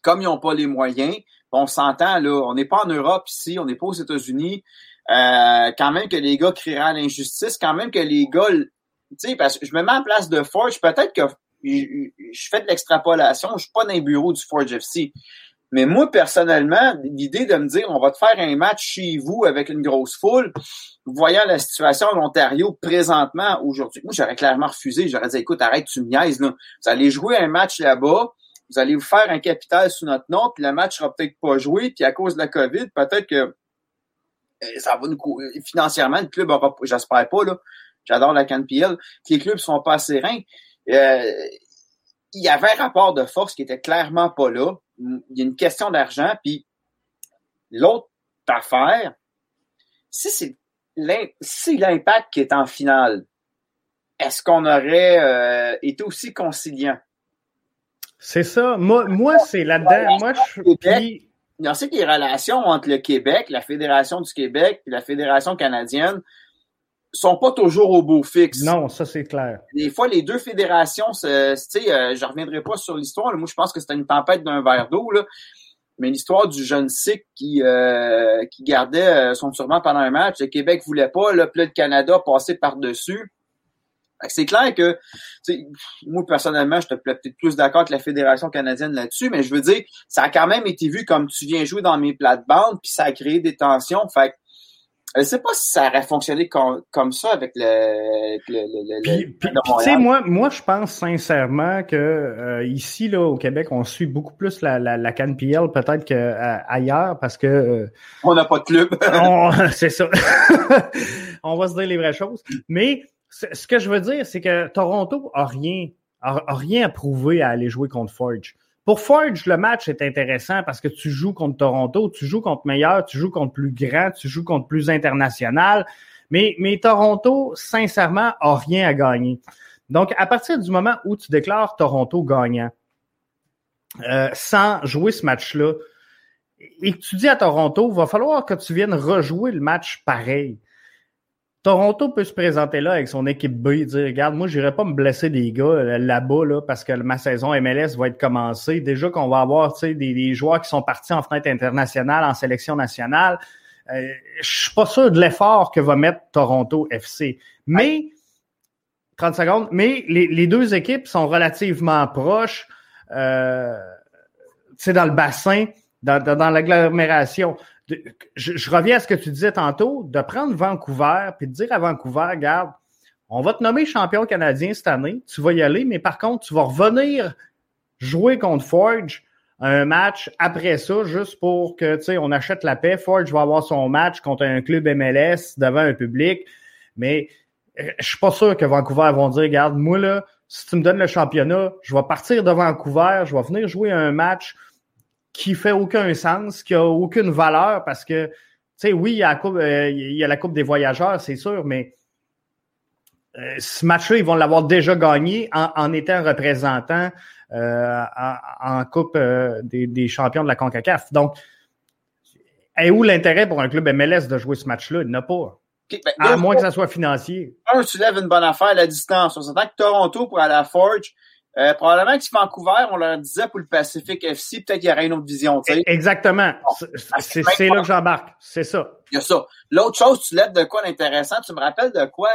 [SPEAKER 2] comme ils n'ont pas les moyens, on s'entend, là, on n'est pas en Europe ici, on n'est pas aux États-Unis. Euh, quand même que les gars créeraient l'injustice, quand même que les gars, tu sais, parce que je me mets en place de Forge, peut-être que je, fais de l'extrapolation, je suis pas dans les bureaux du Forge FC. Mais moi, personnellement, l'idée de me dire on va te faire un match chez vous avec une grosse foule, voyant la situation en Ontario présentement, aujourd'hui, moi, j'aurais clairement refusé. J'aurais dit écoute, arrête, tu me niaises, là. Vous allez jouer un match là-bas vous allez vous faire un capital sous notre nom, puis le match sera peut-être pas joué, puis à cause de la COVID, peut-être que euh, ça va nous financièrement, le club aura, j'espère pas, là, j'adore la CanPL, les clubs sont pas sereins. Euh, il y avait un rapport de force qui était clairement pas là. Il y a une question d'argent, puis l'autre affaire, si c'est l'impact qui est en finale, est-ce qu'on aurait euh, été aussi conciliant?
[SPEAKER 1] C'est ça. Moi, moi c'est là-dedans. Moi, je suis.
[SPEAKER 2] On sait que les relations entre le Québec, la Fédération du Québec et la Fédération canadienne sont pas toujours au beau fixe.
[SPEAKER 1] Non, ça c'est clair.
[SPEAKER 2] Des fois, les deux fédérations, tu sais, euh, je reviendrai pas sur l'histoire. Moi, je pense que c'était une tempête d'un verre d'eau, là. Mais l'histoire du jeune Sikh qui euh, qui gardait euh, son turban pendant un match, le Québec voulait pas, là, puis le Canada passait par-dessus. C'est clair que, moi personnellement, je te peut-être plus d'accord avec la Fédération canadienne là-dessus, mais je veux dire, ça a quand même été vu comme tu viens jouer dans mes plates-bandes, puis ça a créé des tensions. Fait je sais pas si ça aurait fonctionné comme, ça avec le,
[SPEAKER 1] le, moi, moi, je pense sincèrement que euh, ici, là, au Québec, on suit beaucoup plus la, la, la CanPL peut-être qu'ailleurs euh, parce que euh,
[SPEAKER 2] on n'a pas de club.
[SPEAKER 1] c'est ça. on va se dire les vraies choses. Mais ce que je veux dire, c'est que Toronto a rien, a, rien à prouver à aller jouer contre Forge. Pour Forge, le match est intéressant parce que tu joues contre Toronto, tu joues contre meilleur, tu joues contre plus grand, tu joues contre plus international. Mais, mais Toronto, sincèrement, a rien à gagner. Donc, à partir du moment où tu déclares Toronto gagnant, euh, sans jouer ce match-là, et que tu dis à Toronto, va falloir que tu viennes rejouer le match pareil. Toronto peut se présenter là avec son équipe B et dire Regarde, moi, j'irai pas me blesser des gars euh, là-bas là, parce que ma saison MLS va être commencée. Déjà qu'on va avoir des, joueurs qui sont partis en fenêtre internationale, en sélection nationale. Euh, je suis pas sûr de l'effort que va mettre Toronto FC. Mais, 30 secondes, mais les, les deux équipes sont relativement proches. Euh, dans le bassin, dans, dans, l'agglomération. Je, reviens à ce que tu disais tantôt, de prendre Vancouver puis de dire à Vancouver, regarde, on va te nommer champion canadien cette année, tu vas y aller, mais par contre, tu vas revenir jouer contre Forge un match après ça, juste pour que, tu sais, on achète la paix. Forge va avoir son match contre un club MLS devant un public. Mais euh, je suis pas sûr que Vancouver vont dire, regarde, moi, là, si tu me donnes le championnat, je vais partir de Vancouver, je vais venir jouer un match qui fait aucun sens, qui a aucune valeur parce que, tu sais, oui, il y, a la coupe, euh, il y a la Coupe des voyageurs, c'est sûr, mais euh, ce match-là, ils vont l'avoir déjà gagné en, en étant représentant euh, en, Coupe des, champions de la CONCACAF. Donc, et où l'intérêt pour un club MLS de jouer ce match-là? Il n'a pas. Ben, à moins que ça soit financier.
[SPEAKER 2] Un, tu lèves une bonne affaire à la distance. On s'entend que Toronto pour aller à Forge, euh, probablement que si Vancouver, on leur disait pour le Pacific FC, peut-être qu'il y aurait une autre vision.
[SPEAKER 1] Exactement. C'est là que j'embarque. C'est ça.
[SPEAKER 2] Il y a ça. L'autre chose, tu lèves de quoi d'intéressant? Tu me rappelles de quoi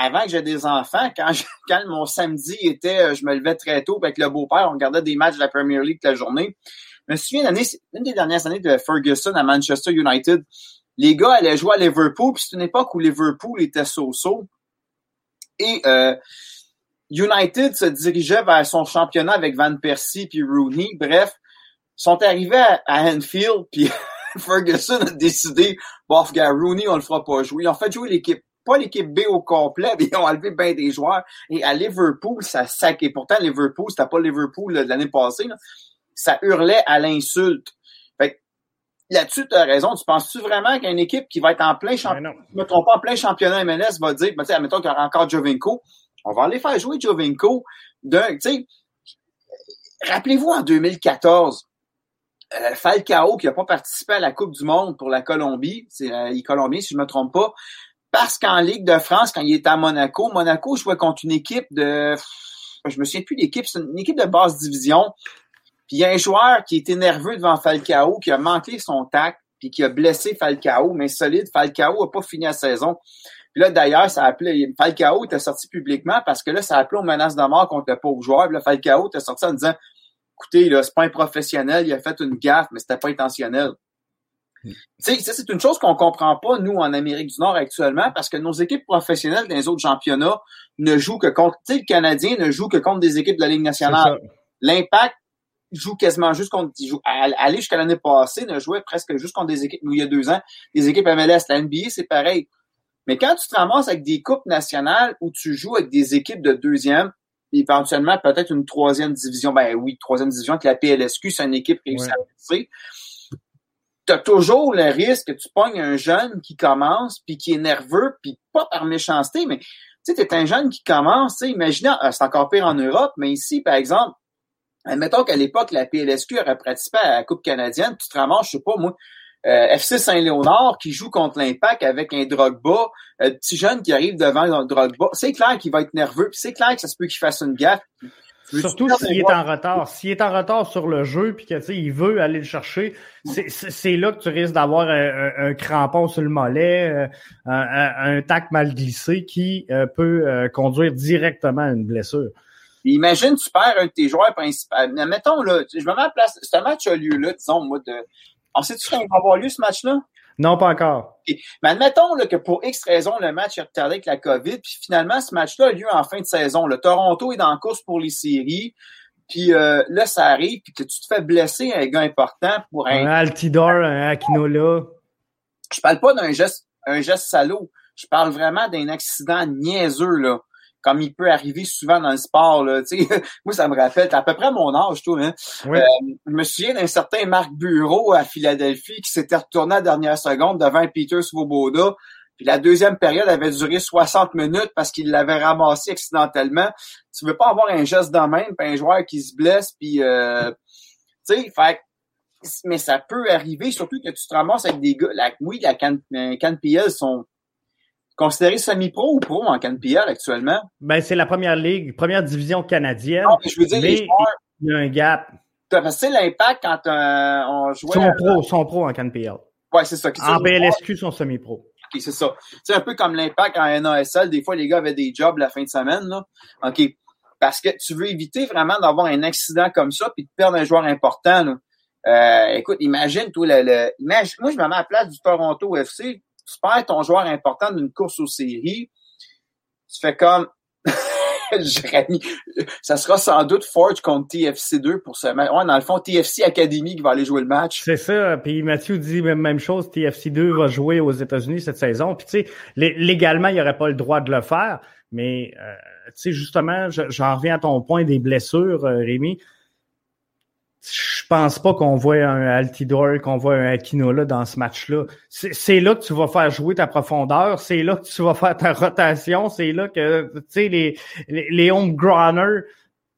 [SPEAKER 2] avant que j'ai des enfants, quand, quand mon samedi était, euh, je me levais très tôt avec le beau-père, on regardait des matchs de la Premier League toute la journée. Je me souviens une des dernières années de Ferguson à Manchester United. Les gars allaient jouer à Liverpool, puis c'est une époque où Liverpool était so-so. Et euh, United se dirigeait vers son championnat avec Van Persie puis Rooney. Bref, sont arrivés à, Anfield, puis Ferguson a décidé, bof, gars, Rooney, on le fera pas jouer. Ils ont fait jouer l'équipe pas l'équipe B au complet, mais ils ont enlevé bien des joueurs. Et à Liverpool, ça sac. Et pourtant, Liverpool, c'était pas Liverpool de l'année passée. Ça hurlait à l'insulte. Fait là-dessus, tu as raison. Tu penses-tu vraiment qu'une équipe qui va être en plein championnat, me trompe pas, en plein championnat MLS va dire, ben, admettons qu'il y aura encore Jovinko, on va aller faire jouer Jovinko rappelez-vous en 2014, euh, Falcao, qui n'a pas participé à la Coupe du Monde pour la Colombie, c'est euh, Colombien, si je me trompe pas, parce qu'en Ligue de France, quand il était à Monaco, Monaco jouait contre une équipe de, je me souviens plus d'équipe, c'est une équipe de basse division. Puis il y a un joueur qui était nerveux devant Falcao, qui a manqué son tac, puis qui a blessé Falcao, mais solide, Falcao a pas fini la saison. Puis là, d'ailleurs, ça appelait, Falcao était sorti publiquement parce que là, ça appelait aux menaces de mort contre le pauvre joueur. Puis là, Falcao était sorti en disant, écoutez, là, c'est pas un professionnel, il a fait une gaffe, mais c'était pas intentionnel. Hmm. c'est une chose qu'on comprend pas, nous, en Amérique du Nord actuellement, parce que nos équipes professionnelles dans les autres championnats ne jouent que contre, tu sais, le Canadien ne joue que contre des équipes de la Ligue nationale. L'impact joue quasiment juste contre, joue, aller jusqu'à l'année passée, ne jouait presque juste contre des équipes, nous, il y a deux ans, des équipes MLS. La NBA, c'est pareil. Mais quand tu te ramasses avec des coupes nationales où tu joues avec des équipes de deuxième, éventuellement peut-être une troisième division, ben oui, troisième division avec la PLSQ, c'est une équipe réussie à passer tu as toujours le risque que tu pognes un jeune qui commence, puis qui est nerveux, puis pas par méchanceté, mais tu sais, tu es un jeune qui commence, imaginez, euh, c'est encore pire en Europe, mais ici, par exemple, admettons qu'à l'époque, la PLSQ aurait participé à la Coupe canadienne, tu te ramasses, je sais pas, moi, euh, FC Saint-Léonard qui joue contre l'Impact avec un Drogba, euh, petit jeune qui arrive devant un Drogba, c'est clair qu'il va être nerveux, puis c'est clair que ça se peut qu'il fasse une gaffe.
[SPEAKER 1] Surtout s'il est en retard. S'il est en retard sur le jeu puis qu'il veut aller le chercher, c'est là que tu risques d'avoir un, crampon sur le mollet, euh, un, un, tac mal glissé qui euh, peut euh, conduire directement à une blessure.
[SPEAKER 2] Imagine, tu perds un de tes joueurs principaux. Mettons, là, je me mets à la place. Ce match a lieu là, disons, moi, de. On sait-tu quand va avoir lieu ce match-là?
[SPEAKER 1] Non, pas encore.
[SPEAKER 2] Mais admettons là, que pour X raison, le match est retardé avec la COVID, puis finalement, ce match-là a lieu en fin de saison. Le Toronto est dans la course pour les séries, puis euh, là, ça arrive, puis que tu te fais blesser un gars important pour un...
[SPEAKER 1] Un Altidor, un Aquinola.
[SPEAKER 2] Je parle pas d'un geste, un geste salaud. Je parle vraiment d'un accident niaiseux, là. Comme il peut arriver souvent dans le sport. Là, moi, ça me rappelle, à peu près mon âge, toi. Hein? Euh, je me souviens d'un certain Marc Bureau à Philadelphie qui s'était retourné à la dernière seconde devant Peter Svoboda. Puis la deuxième période avait duré 60 minutes parce qu'il l'avait ramassé accidentellement. Tu veux pas avoir un geste dans même, puis un joueur qui se blesse, puis euh, tu sais, fait mais ça peut arriver, surtout que tu te ramasses avec des gars. La, oui, la can, euh, PL sont considérés semi-pro ou pro en CanPL actuellement?
[SPEAKER 1] Ben, c'est la première ligue, première division canadienne. Non, je veux dire, joueurs, il y a un gap.
[SPEAKER 2] Que l'impact quand euh, on jouait.
[SPEAKER 1] Sont pro, sont pro en CanPL.
[SPEAKER 2] Ouais, c'est ça.
[SPEAKER 1] En BLSQ, sont semi-pro.
[SPEAKER 2] OK, c'est ça. C'est un peu comme l'impact en NASL. Des fois, les gars avaient des jobs la fin de semaine, là. OK. Parce que tu veux éviter vraiment d'avoir un accident comme ça puis de perdre un joueur important, là. Euh, écoute, imagine, toi, le, imagine, moi, je me mets à la place du Toronto FC. Tu perds ton joueur important d'une course aux séries. Tu fais comme, Jérémy, ça sera sans doute Forge contre TFC2 pour ce match. Ouais, dans le fond, TFC Academy qui va aller jouer le match.
[SPEAKER 1] C'est ça. Puis Mathieu dit même, chose. TFC2 va jouer aux États-Unis cette saison. Puis tu sais, légalement, il n'y aurait pas le droit de le faire. Mais euh, tu sais, justement, j'en reviens à ton point des blessures, euh, Rémi je pense pas qu'on voit un Altidor, qu'on voit un Aquinola dans ce match-là. C'est là que tu vas faire jouer ta profondeur, c'est là que tu vas faire ta rotation, c'est là que, tu sais, les, les, les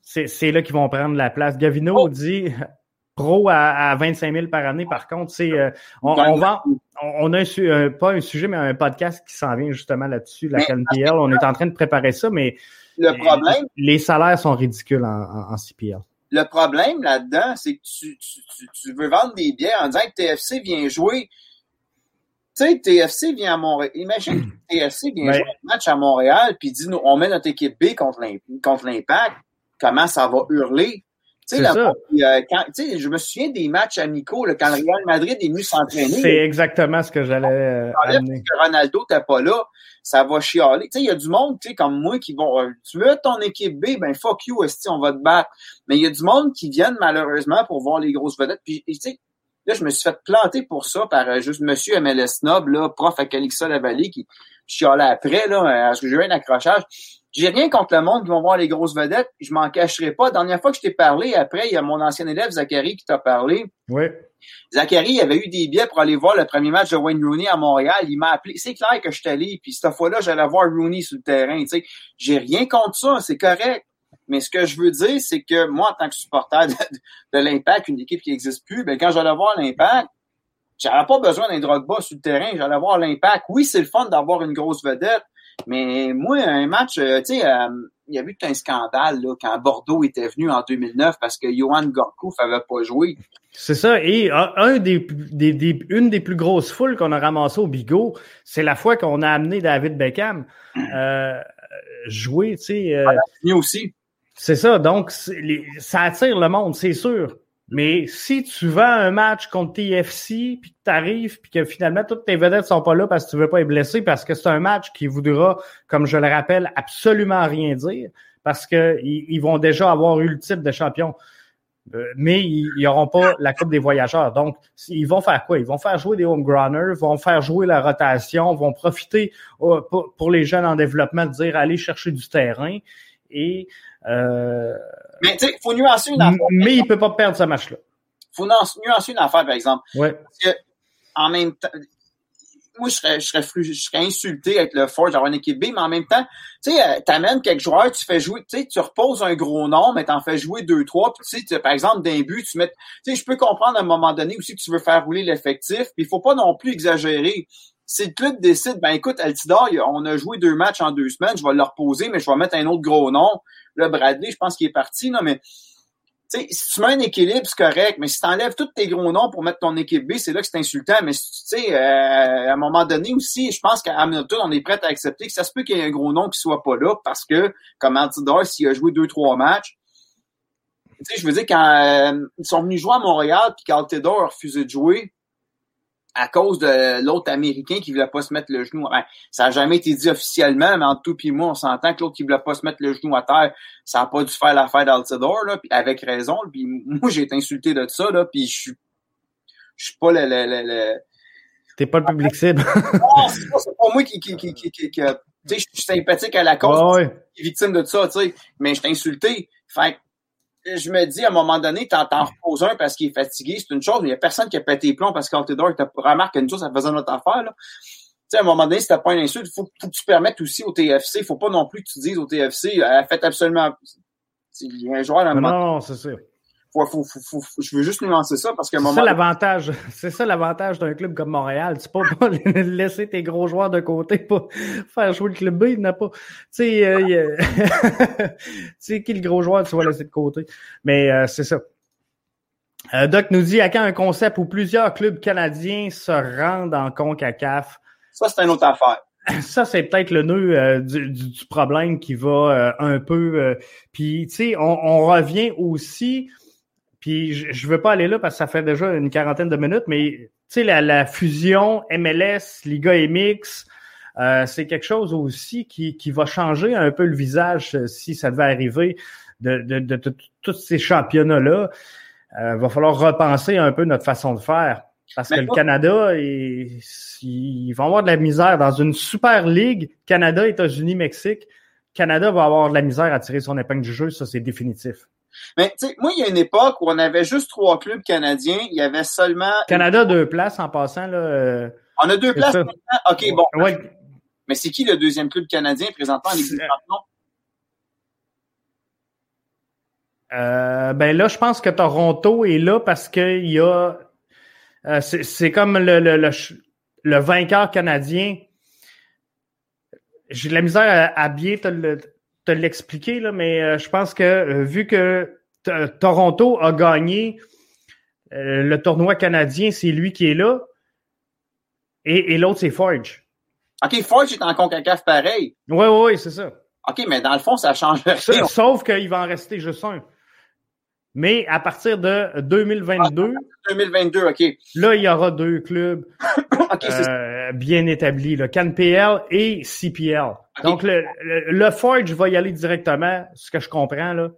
[SPEAKER 1] c'est là qu'ils vont prendre la place. Gavino oh. dit pro à, à 25 000 par année, par contre, c'est euh, on, on, va, on, a un, pas un sujet, mais un podcast qui s'en vient justement là-dessus, la CNPL. On est en train de préparer ça, mais
[SPEAKER 2] le problème,
[SPEAKER 1] les, salaires sont ridicules en, en, en CPL.
[SPEAKER 2] Le problème là-dedans, c'est que tu, tu, tu, veux vendre des billets en disant que TFC vient jouer. Tu sais, TFC vient à Montréal. Imagine que TFC vient jouer un match à Montréal, puis dit, nous, on met notre équipe B contre l'Impact. Comment ça va hurler? Tu sais, euh, je me souviens des matchs amicaux là, quand le Real Madrid est venu s'entraîner.
[SPEAKER 1] C'est exactement ce que j'allais euh, amener.
[SPEAKER 2] Que Ronaldo n'était pas là, ça va chialer. Tu sais, il y a du monde, tu sais, comme moi qui vont. Euh, tu veux ton équipe B, ben fuck you, esti, on va te battre. Mais il y a du monde qui viennent malheureusement pour voir les grosses vedettes. Puis tu sais, là, je me suis fait planter pour ça par euh, juste Monsieur MLS Snob, là, prof à Calixa Lavallée, qui chialait après, là, parce que j'ai eu un accrochage. J'ai rien contre le monde qui vont voir les grosses vedettes. Je m'en cacherai pas. La dernière fois que je t'ai parlé, après, il y a mon ancien élève, Zachary, qui t'a parlé.
[SPEAKER 1] Oui.
[SPEAKER 2] Zachary, il avait eu des billets pour aller voir le premier match de Wayne Rooney à Montréal. Il m'a appelé. C'est clair que je suis allé. Puis cette fois-là, j'allais voir Rooney sur le terrain. Tu sais, j'ai rien contre ça. C'est correct. Mais ce que je veux dire, c'est que moi, en tant que supporter de, l'Impact, une équipe qui n'existe plus, ben, quand j'allais voir l'Impact, j'avais pas besoin d'un drogue bas sur le terrain. J'allais voir l'Impact. Oui, c'est le fun d'avoir une grosse vedette. Mais moi, un match, euh, tu sais, euh, il y a eu un scandale là, quand Bordeaux était venu en 2009 parce que Johan Gorkouf n'avait pas joué.
[SPEAKER 1] C'est ça. Et un des, des, une des plus grosses foules qu'on a ramassées au Bigot, c'est la fois qu'on a amené David Beckham euh, jouer. Tu sais,
[SPEAKER 2] euh, aussi.
[SPEAKER 1] C'est ça. Donc, ça attire le monde, c'est sûr. Mais si tu vends un match contre TFC, puis que tu arrives, puis que finalement toutes tes vedettes sont pas là parce que tu veux pas être blessé, parce que c'est un match qui voudra, comme je le rappelle, absolument rien dire, parce que ils, vont déjà avoir eu le titre de champion. Euh, mais ils n'auront pas la Coupe des voyageurs. Donc, ils vont faire quoi? Ils vont faire jouer des homegrowners, vont faire jouer la rotation, vont profiter euh, pour, les jeunes en développement de dire allez chercher du terrain. Et euh,
[SPEAKER 2] mais tu sais, faut nuancer une affaire.
[SPEAKER 1] Mais il peut pas perdre ce match-là.
[SPEAKER 2] faut nuancer une affaire, par exemple.
[SPEAKER 1] Ouais.
[SPEAKER 2] Parce que, en même temps, moi, je serais, je serais, je serais insulté avec le Forge d'avoir une équipe B, mais en même temps, tu sais, euh, t'amènes quelques joueurs, tu fais jouer, tu sais, tu reposes un gros nom, mais t'en fais jouer deux, trois, puis tu sais, par exemple, d'un but, tu mets, tu sais, je peux comprendre à un moment donné aussi que tu veux faire rouler l'effectif, puis il faut pas non plus exagérer. Si le club décide, ben écoute, Altidor, on a joué deux matchs en deux semaines, je vais le reposer, mais je vais mettre un autre gros nom. Là, Bradley, je pense qu'il est parti, là, mais si tu mets un équilibre, c'est correct, mais si tu enlèves tous tes gros noms pour mettre ton équipe B, c'est là que c'est insultant. Mais euh, à un moment donné aussi, je pense qu'à Hamilton, on est prêt à accepter que ça se peut qu'il y ait un gros nom qui soit pas là parce que, comme Altidor, s'il a joué deux, trois matchs, je veux dire, quand euh, ils sont venus jouer à Montréal puis qu'Altidor a refusé de jouer, à cause de l'autre Américain qui voulait pas se mettre le genou. Ben, ça n'a jamais été dit officiellement, mais entre tout et moi, on s'entend que l'autre qui voulait pas se mettre le genou à terre, ça n'a pas dû faire l'affaire d'Altidor, là, puis avec raison. Puis moi, j'ai été insulté de ça, là, puis je suis je suis pas le... le, le,
[SPEAKER 1] T'es pas le public cible.
[SPEAKER 2] non, c'est pas, pas, moi qui, qui, qui, qui, qui Tu sais, je suis sympathique à la cause, je suis victime de ça, tu sais, mais je t'ai insulté. Fait je me dis, à un moment donné, t'en, t'en reposes un parce qu'il est fatigué, c'est une chose, mais il y a personne qui a pété les plombs parce qu'Altidor, tu remarques une chose, ça faisait notre affaire, là. Tu sais, à un moment donné, c'était pas une insulte, il faut, que tu permettes aussi au TFC, il faut pas non plus que tu dises au TFC, elle fait absolument, il y a un joueur,
[SPEAKER 1] à Non, c'est sûr
[SPEAKER 2] je veux juste nuancer ça parce qu'à un moment.
[SPEAKER 1] C'est ça l'avantage. C'est ça l'avantage d'un club comme Montréal. Tu peux pas laisser tes gros joueurs de côté pour faire jouer le club B. Il n'a pas. Tu sais, euh, tu sais, qui le gros joueur tu vas laisser de côté. Mais euh, c'est ça. Euh, Doc nous dit à quand un concept où plusieurs clubs canadiens se rendent en CONCACAF?
[SPEAKER 2] Ça, c'est une autre affaire.
[SPEAKER 1] Ça, c'est peut-être le nœud du, du, problème qui va un peu. Puis, tu sais, on, on, revient aussi puis je ne veux pas aller là parce que ça fait déjà une quarantaine de minutes, mais tu sais, la, la, fusion MLS, Liga MX, euh, c'est quelque chose aussi qui, qui va changer un peu le visage euh, si ça devait arriver de, de, de, tous ces championnats-là. Euh, va falloir repenser un peu notre façon de faire. Parce que le Canada, ils, ils vont avoir de la misère dans une super ligue, Canada, États-Unis, Mexique. Canada va avoir de la misère à tirer son épingle du jeu, ça c'est définitif.
[SPEAKER 2] Mais tu sais, moi, il y a une époque où on avait juste trois clubs canadiens. Il y avait seulement.
[SPEAKER 1] Canada, deux places en passant. Là, euh,
[SPEAKER 2] on a deux places maintenant? OK, bon. Mais c'est qui le deuxième club canadien présentement en Ligue des Champions?
[SPEAKER 1] Euh, ben là, je pense que Toronto est là parce qu'il y a. Euh, c'est comme le, le, le, vainqueur canadien. J'ai de la misère à, à bien te le, te l'expliquer, là, mais euh, je pense que euh, vu que Toronto a gagné euh, le tournoi canadien, c'est lui qui est là. Et, l'autre, c'est Forge.
[SPEAKER 2] OK, Forge est en CONCACAF pareil.
[SPEAKER 1] Oui, oui, oui, c'est ça.
[SPEAKER 2] OK, mais dans le fond, ça change rien.
[SPEAKER 1] Sauf qu'il va en rester juste un. Mais à partir de 2022.
[SPEAKER 2] 2022, ah, OK.
[SPEAKER 1] Là, il y aura deux clubs euh, bien établis, le CanPL et CPL. Donc, le, le, Forge va y aller directement, ce que je comprends, là,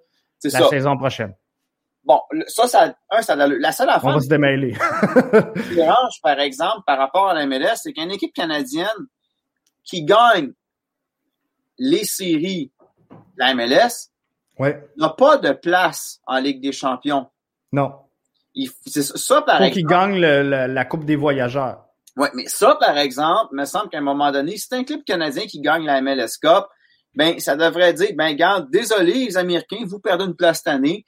[SPEAKER 1] la saison prochaine.
[SPEAKER 2] Bon, ça, ça, un, ça la seule affaire.
[SPEAKER 1] On va se démêler.
[SPEAKER 2] dérange, par exemple, par rapport à la MLS, c'est qu'une équipe canadienne qui gagne les séries de la MLS
[SPEAKER 1] ouais.
[SPEAKER 2] n'a pas de place en Ligue des champions.
[SPEAKER 1] Non.
[SPEAKER 2] C'est ça, par
[SPEAKER 1] Faut exemple. qu'il gagne la Coupe des voyageurs.
[SPEAKER 2] Oui, mais ça, par exemple, me semble qu'à un moment donné, c'est un club canadien qui gagne la MLS Cup, ben, ça devrait dire, ben, garde, désolé, les Américains, vous perdez une place cette année.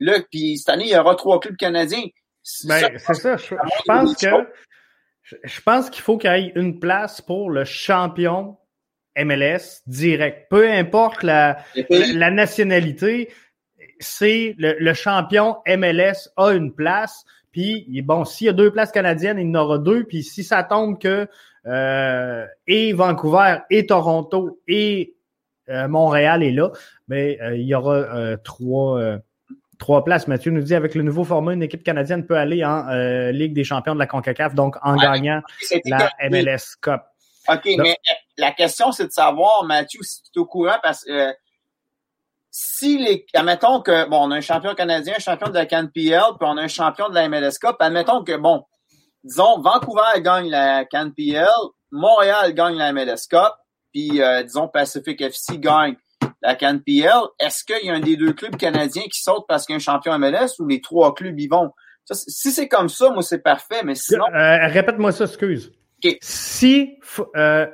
[SPEAKER 2] Là, puis cette année, il y aura trois clubs canadiens.
[SPEAKER 1] Ben, c'est ça. Je, pense que, je pense qu'il faut qu'il y ait une place pour le champion MLS direct. Peu importe la, la, nationalité, c'est le, le champion MLS a une place. Puis, bon, s'il y a deux places canadiennes, il y en aura deux. Puis, si ça tombe que euh, et Vancouver et Toronto et euh, Montréal est là, mais ben, il y aura trois, trois places. Mathieu nous dit, avec le nouveau format, une équipe canadienne peut aller en Ligue des champions de la CONCACAF, donc en gagnant la MLS Cup.
[SPEAKER 2] OK, mais la question, c'est de savoir, Mathieu, si tu es au courant, parce que si les, admettons que, bon, on a un champion canadien, un champion de la CanPL, puis on a un champion de la MLS Cup, admettons que, bon, disons, Vancouver gagne la CanPL, Montréal gagne la MLS Cup, puis, euh, disons, Pacific FC gagne la CanPL, est-ce qu'il y a un des deux clubs canadiens qui saute parce qu'il y a un champion MLS ou les trois clubs y vont? si c'est comme ça, moi, c'est parfait, mais sinon...
[SPEAKER 1] Euh, Répète-moi ça, excuse. Si euh,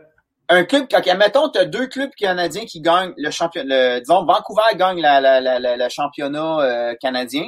[SPEAKER 2] un club, quand, admettons, tu as deux clubs canadiens qui gagnent le championnat, disons, Vancouver gagne la, la, la, la championnat euh, canadien.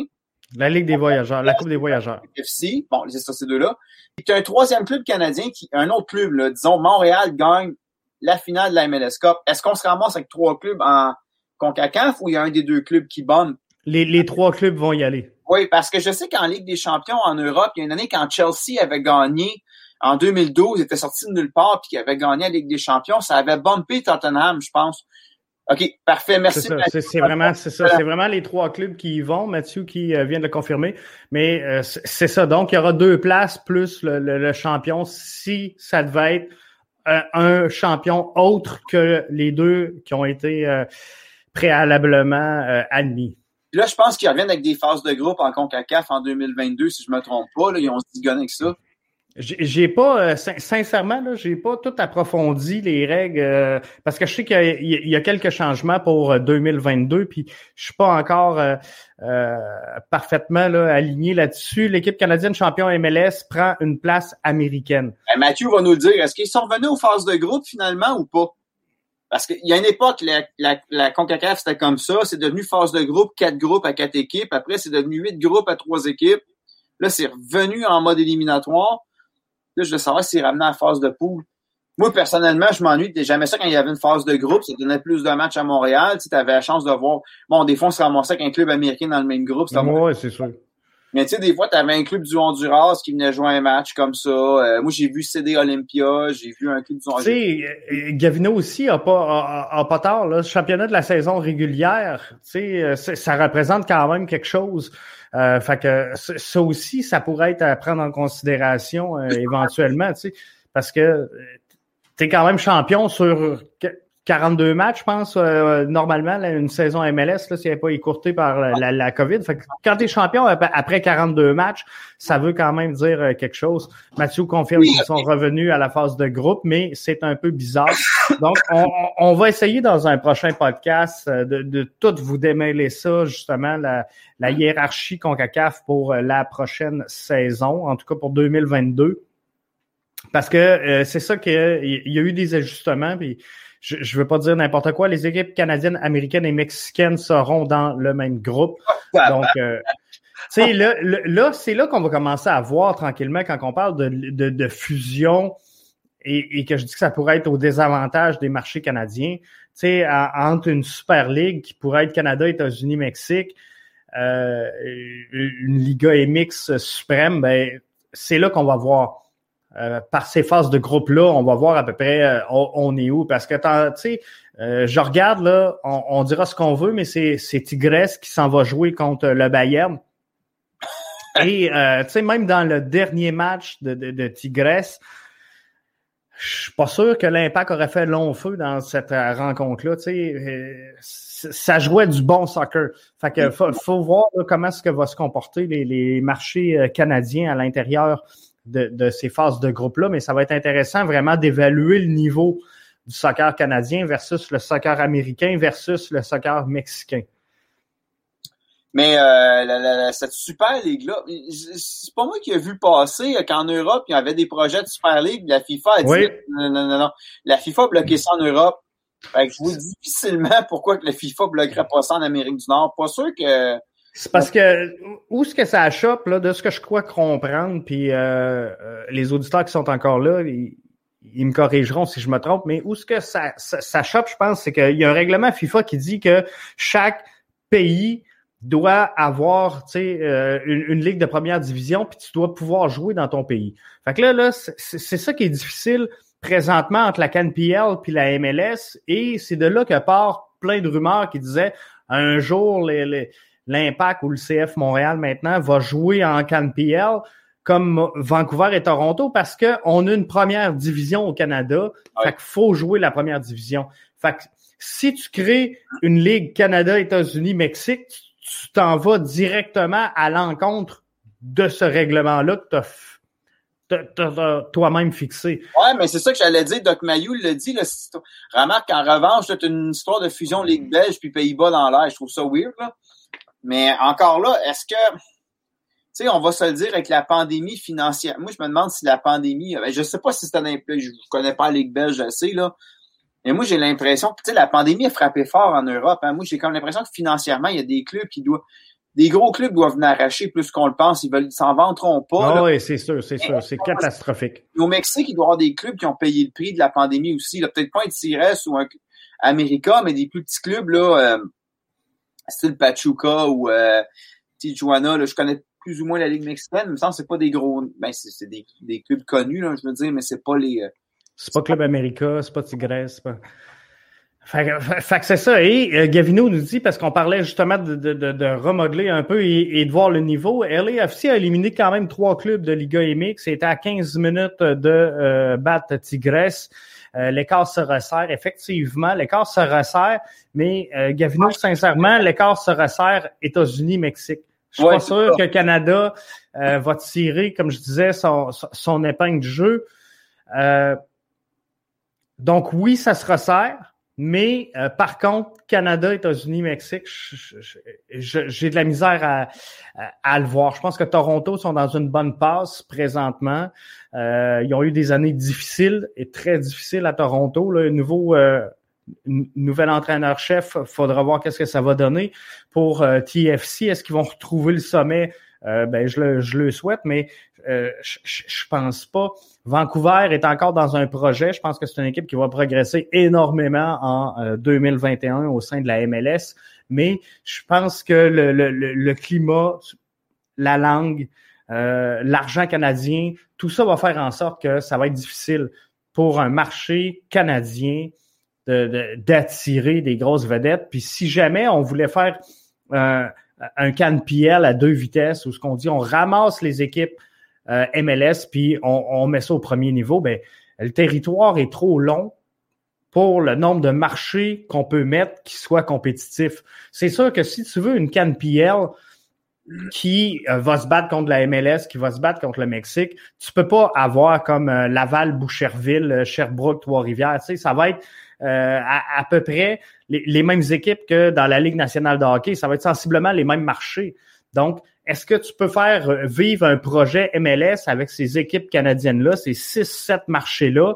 [SPEAKER 1] La Ligue des voyageurs, la Coupe des voyageurs.
[SPEAKER 2] FC, bon, c'est ça, ces deux-là. Et tu as un troisième club canadien qui, un autre club, là, disons, Montréal gagne la finale de la MLS Cup. Est-ce qu'on se ramasse avec trois clubs en CONCACAF ou il y a un des deux clubs qui bonne?
[SPEAKER 1] Les, les trois clubs vont y aller.
[SPEAKER 2] Oui, parce que je sais qu'en Ligue des champions en Europe, il y a une année quand Chelsea avait gagné en 2012, il était sorti de nulle part puis qu'il avait gagné la Ligue des Champions. Ça avait bumpé Tottenham, je pense. OK, parfait, merci.
[SPEAKER 1] C'est vraiment, c'est ça, c'est vraiment les trois clubs qui y vont. Mathieu qui euh, vient de le confirmer, mais euh, c'est ça. Donc, il y aura deux places plus le, champion si ça devait être euh, un champion autre que les deux qui ont été préalablement admis.
[SPEAKER 2] là, je pense qu'ils reviennent avec des phases de groupe en CONCACAF en 2022, si je me trompe pas. Là, ils ont se avec ça.
[SPEAKER 1] J'ai pas, euh, sincèrement, là, j'ai pas tout approfondi les règles euh, parce que je sais qu'il y, a quelques changements pour 2022, puis je suis pas encore parfaitement là, aligné là-dessus. L'équipe canadienne champion MLS prend une place américaine.
[SPEAKER 2] Eh, Mathieu va nous le dire. Est-ce qu'ils sont revenus aux phases de groupe finalement ou pas? Parce qu'il y a une époque, la, la, la CONCACAF, c'était comme ça. C'est devenu phase de groupe, quatre groupes à quatre équipes. Après, c'est devenu huit groupes à trois équipes. Là, c'est revenu en mode éliminatoire. Là, je veux savoir s'il ramené à phase de poule. Moi, personnellement, je m'ennuie. Jamais ça quand il y avait une phase de groupe. Ça donnait plus de matchs à Montréal. Tu avais la chance de voir. Bon, des fois, on se ramassait avec un club américain dans le même groupe.
[SPEAKER 1] Oui, c'est sûr.
[SPEAKER 2] Mais tu sais, des fois, tu avais un club du Honduras qui venait jouer un match comme ça. Euh, moi, j'ai vu CD Olympia, j'ai vu un club du Honduras.
[SPEAKER 1] Tu sais, euh, Gavino aussi a pas, a, pas tard. Là, championnat de la saison régulière, tu sais, euh, ça représente quand même quelque chose. Euh, fait que ça aussi, ça pourrait être à prendre en considération éventuellement, tu sais, parce que tu es quand même champion sur 42 matchs, je pense, euh, normalement, une saison MLS, là, s'il n'est pas écourté par la, la, COVID. Fait que quand tu es champion après 42 matchs, ça veut quand même dire euh, quelque chose. Mathieu confirme qu'ils sont revenus à la phase de groupe, mais c'est un peu bizarre. Donc, on, on, va essayer dans un prochain podcast euh, de, de tout vous démêler ça, justement, la, la hiérarchie CONCACAF pour la prochaine saison, en tout cas pour 2022. Parce que c'est ça qu'il y a eu des ajustements, puis je ne veux pas dire n'importe quoi, les équipes canadiennes, américaines et mexicaines seront dans le même groupe. Donc, euh, là, là c'est là qu'on va commencer à voir tranquillement quand on parle de, de, de fusion et, et, que je dis que ça pourrait être au désavantage des marchés canadiens. Tu sais, entre une Super League qui pourrait être Canada, États-Unis, Mexique, euh, une Liga MX suprême, ben c'est là qu'on va voir. Euh, par ces phases de groupe-là, on va voir à peu près euh, on, est où. Parce que, tu sais, euh, je regarde, là, on, dira ce qu'on veut, mais c'est Tigres qui s'en va jouer contre le Bayern. Et, tu sais, même dans le dernier match de, de, de Tigres, je suis pas sûr que l'impact aurait fait long feu dans cette rencontre-là. Tu sais, ça jouait du bon soccer. Fait que faut, voir comment est-ce que va se comporter les, les marchés canadiens à l'intérieur de, ces phases de groupe-là, mais ça va être intéressant vraiment d'évaluer le niveau du soccer canadien versus le soccer américain versus le soccer mexicain.
[SPEAKER 2] Mais euh, cette Super League-là, c'est pas moi qui ai vu passer qu'en Europe, il y avait des projets de Super League. La FIFA a dit non, non, non, non. La FIFA a bloqué ça en Europe. Fait que je vous dis difficilement pourquoi que la FIFA bloquerait pas ça en Amérique du Nord. Pas sûr que
[SPEAKER 1] c'est parce que où est-ce que ça chope, là, de ce que je crois comprendre, puis euh, euh, les auditeurs qui sont encore là, ils, me corrigeront si je me trompe, mais où est-ce que ça, ça, chope, je pense, c'est qu'il y a un règlement FIFA qui dit que chaque pays doit avoir euh, une, une, ligue de première division, puis tu dois pouvoir jouer dans ton pays. Fait que là, là c'est ça qui est difficile présentement entre la CanPL puis la MLS, et c'est de là que part plein de rumeurs qui disaient un jour les, les l'Impact ou le CF Montréal maintenant va jouer en CanPL comme Vancouver et Toronto parce qu'on a une première division au Canada. Fait qu'il faut jouer la première division. Fait que si tu crées une ligue Canada, États-Unis, Mexique, tu t'en vas directement à l'encontre de ce règlement-là que tu as toi-même fixé.
[SPEAKER 2] Ouais, mais c'est ça que j'allais dire. Doc Mayou le dit. Là, remarque qu'en revanche, tu une histoire de fusion Ligue belge puis Pays-Bas dans l'air. Je trouve ça weird. Là. Mais encore là, est-ce que, tu sais, on va se le dire avec la pandémie financière. Moi, je me demande si la pandémie, ben, je sais pas si c'est un je connais pas la Ligue belge, je sais, là. Mais moi, j'ai l'impression que, tu sais, la pandémie a frappé fort en Europe. Hein. Moi, j'ai comme l'impression que financièrement, il y a des clubs qui doivent, des gros clubs doivent venir arracher plus qu'on le pense. Ils veulent, s'en vanteront pas.
[SPEAKER 1] Ah oui, c'est sûr, c'est sûr. C'est catastrophique.
[SPEAKER 2] Au Mexique, il doit y avoir des clubs qui ont payé le prix de la pandémie aussi. Peut-être pas un Tires ou un America, mais des plus petits clubs, là, euh, style Pachuca ou euh, Tijuana. Là, je connais plus ou moins la Ligue mexicaine. Il me semble que c'est pas des gros. Ben, c'est des, clubs connus, je veux dire, mais c'est pas les. Euh,
[SPEAKER 1] c'est pas Club América, c'est pas Tigres, pas. Que c'est ça. Et euh, Gavino nous dit, parce qu'on parlait justement de, de, de, remodeler un peu et, de voir le niveau, LAFC a éliminé quand même trois clubs de Liga MX. C'était à 15 minutes de battre Tigres. Euh, l'écart se resserre. Effectivement, l'écart se resserre, mais euh, Gavino, sincèrement, l'écart se resserre États-Unis-Mexique. Je suis pas sûr que le Canada euh, va tirer, comme je disais, son, son épingle du jeu. Euh, donc oui, ça se resserre, mais euh, par contre, Canada, États-Unis, Mexique, j'ai de la misère à, à, le voir. Je pense que Toronto sont dans une bonne passe présentement. ils ont eu des années difficiles et très difficiles à Toronto. Là, nouveau nouvel entraîneur-chef, faudra voir qu'est-ce que ça va donner pour euh, TFC. Est-ce qu'ils vont retrouver le sommet? Euh, ben, je le, je le souhaite, mais euh, je, je pense pas. Vancouver est encore dans un projet. Je pense que c'est une équipe qui va progresser énormément en 2021 au sein de la MLS. Mais je pense que le, le, le climat, la langue, l'argent canadien, tout ça va faire en sorte que ça va être difficile pour un marché canadien d'attirer des grosses vedettes. Puis si jamais on voulait faire euh, un can PL à deux vitesses, où ce qu'on dit, on ramasse les équipes euh, MLS, puis on, met ça au premier niveau, ben le territoire est trop long pour le nombre de marchés qu'on peut mettre qui soient compétitifs. C'est sûr que si tu veux une can PL qui euh, va se battre contre la MLS, qui va se battre contre le Mexique, tu peux pas avoir comme Laval, Boucherville, Sherbrooke, Trois-Rivières. Tu sais, ça va être euh, à, peu près les, mêmes équipes que dans la Ligue nationale de hockey. Ça va être sensiblement les mêmes marchés. Donc, est-ce que tu peux faire euh, vivre un projet MLS avec ces équipes canadiennes-là, ces six, sept marchés-là,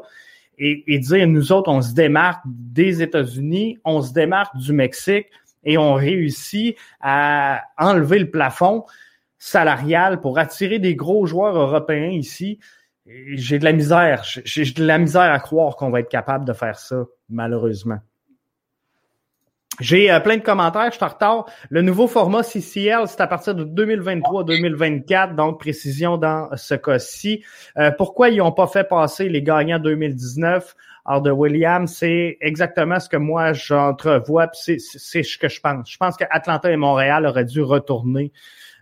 [SPEAKER 1] et, et, dire, nous autres, on se démarque des États-Unis, on se démarque du Mexique, et on réussit à enlever le plafond salarial pour attirer des gros joueurs européens ici? J'ai de la misère. J'ai de la misère à croire qu'on va être capable de faire ça, malheureusement. J'ai euh, plein de commentaires, je suis en retard. Le nouveau format CCL, c'est à partir de 2023-2024, donc précision dans ce cas-ci. Euh, pourquoi ils n'ont pas fait passer les gagnants 2019 hors de Williams? C'est exactement ce que moi j'entrevois, c'est ce que je pense. Je pense qu'Atlanta et Montréal auraient dû retourner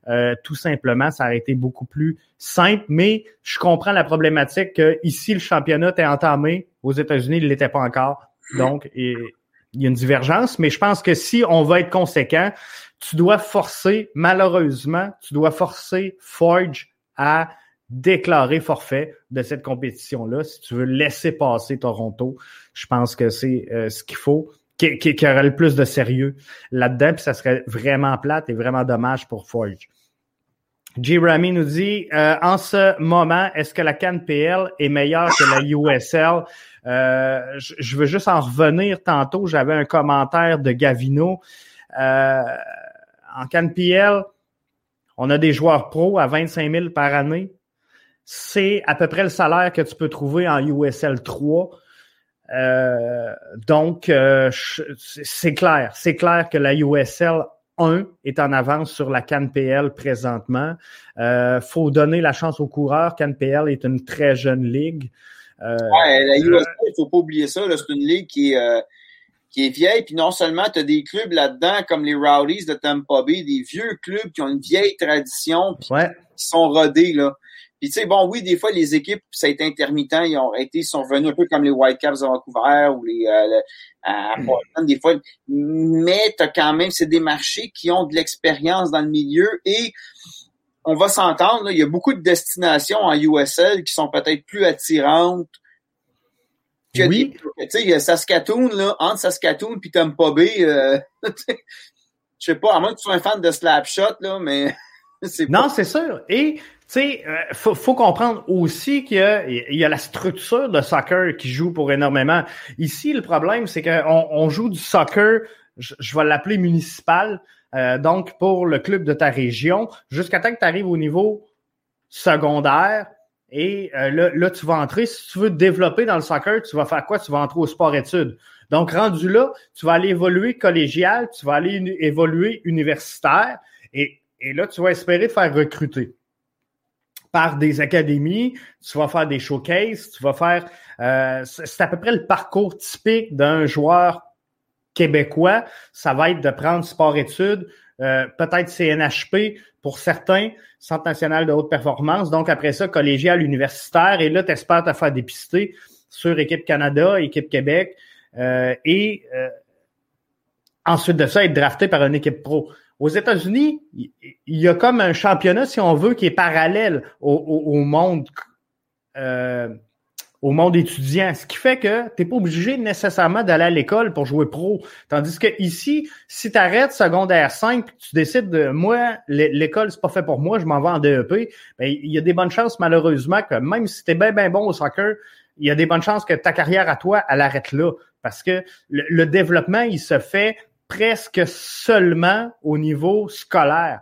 [SPEAKER 1] euh, tout simplement, ça aurait été beaucoup plus simple. Mais je comprends la problématique que ici, le championnat est entamé. Aux États-Unis, il ne l'était pas encore. Donc, il y a une divergence. Mais je pense que si on va être conséquent, tu dois forcer, malheureusement, tu dois forcer Forge à déclarer forfait de cette compétition-là si tu veux laisser passer Toronto. Je pense que c'est euh, ce qu'il faut qui, qui, aurait le plus de sérieux là-dedans, puis ça serait vraiment plate et vraiment dommage pour Forge. J. Ramy nous dit euh, en ce moment, est-ce que la CanPL est meilleure que la USL? Euh, je, veux juste en revenir tantôt. J'avais un commentaire de Gavino. Euh, en CanPL, on a des joueurs pros à 25 000 par année. C'est à peu près le salaire que tu peux trouver en USL 3. Euh, donc, euh, c'est clair, c'est clair que la USL 1 est en avance sur la CanPL présentement. Euh, faut donner la chance aux coureurs. CanPL est une très jeune ligue.
[SPEAKER 2] Euh, ouais, la USL, il faut pas oublier ça. C'est une ligue qui est, qui est vieille. Puis non seulement tu as des clubs là-dedans comme les Rowdies de Tampa Bay, des vieux clubs qui ont une vieille tradition, puis qui sont rodés. Là. Puis tu sais, bon, oui, des fois, les équipes, ça a été intermittent, ils ont été, ils sont venus un peu comme les Whitecaps de Vancouver ou les euh, à Portland, des fois. Mais tu as quand même, c'est des marchés qui ont de l'expérience dans le milieu et on va s'entendre, il y a beaucoup de destinations en USL qui sont peut-être plus attirantes que oui. Tu sais, Saskatoon, là, entre Saskatoon puis Tampa Bay, euh, je sais pas, à moins que tu sois un fan de Slapshot, là, mais...
[SPEAKER 1] non, c'est sûr. Et sais, euh, faut, faut, comprendre aussi qu'il y, y, a la structure de soccer qui joue pour énormément. Ici, le problème, c'est qu'on on joue du soccer, je, vais l'appeler municipal, euh, donc pour le club de ta région, jusqu'à temps que tu arrives au niveau secondaire. Et euh, là, là, tu vas entrer. Si tu veux te développer dans le soccer, tu vas faire quoi? Tu vas entrer au sport-études. Donc, rendu là, tu vas aller évoluer collégial, tu vas aller évoluer universitaire. Et, et là, tu vas espérer te faire recruter par des académies, tu vas faire des showcases, tu vas faire... Euh, c'est à peu près le parcours typique d'un joueur québécois. Ça va être de prendre sport-études, euh, peut-être CNHP pour certains, Centre national de haute performance. Donc, après ça, collégial, universitaire. Et là, tu espères te faire dépister sur Équipe Canada, Équipe Québec. Euh, et ensuite de ça, être drafté par une équipe pro. Aux États-Unis, il y a comme un championnat, si on veut, qui est parallèle au, monde euh, au monde étudiant, ce qui fait que tu n'es pas obligé nécessairement d'aller à l'école pour jouer pro. Tandis que ici, si tu arrêtes secondaire 5 tu décides de moi, l'école, c'est pas fait pour moi, je m'en vais en DEP, ben, il y a des bonnes chances, malheureusement, que même si tu es bien, bien bon au soccer, il y a des bonnes chances que ta carrière à toi, elle arrête là. Parce que le, développement, il se fait presque seulement au niveau scolaire.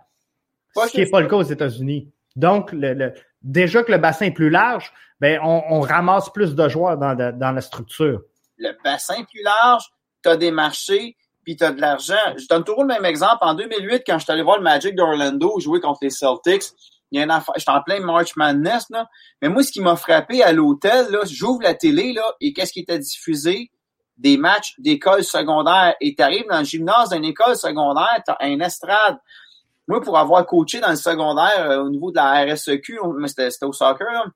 [SPEAKER 1] ce qui n'est pas le cas aux États-Unis. Donc, le, déjà que le bassin est plus large, ben on, ramasse plus de joueurs dans, la structure.
[SPEAKER 2] Le bassin est plus large, tu as des marchés, puis tu as de l'argent. Je donne toujours le même exemple. En 2008, quand je suis allé voir le Magic d'Orlando jouer contre les Celtics, il y a une affaire, j'étais en plein March Madness, là. Mais moi, ce qui m'a frappé à l'hôtel, là, j'ouvre la télé, là, et qu'est-ce qui était diffusé? Des matchs d'école secondaire. Et tu arrives dans le gymnase d'une école secondaire, tu as un estrade. Moi, pour avoir coaché dans le secondaire euh, au niveau de la RSEQ, mais c'était au soccer,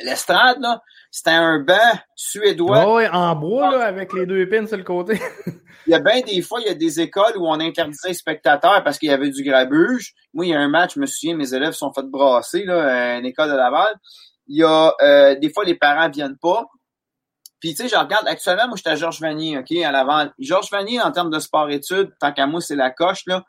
[SPEAKER 2] l'estrade, là, c'était un banc suédois.
[SPEAKER 1] Oh, oui, en bois, là, avec les deux pins sur le côté.
[SPEAKER 2] il y a bien des fois, il y a des écoles où on interdisait les spectateurs parce qu'il y avait du grabuge. Moi, il y a un match, je me souviens, mes élèves sont fait brasser, là, à une école de Laval. Il y a, euh, des fois, les parents viennent pas. Puis, tu sais, je regarde, actuellement, moi, j'étais à Georges Vanier, OK, à Laval. Georges Vanier, en termes de sport-études, tant qu'à moi, c'est la coche, là.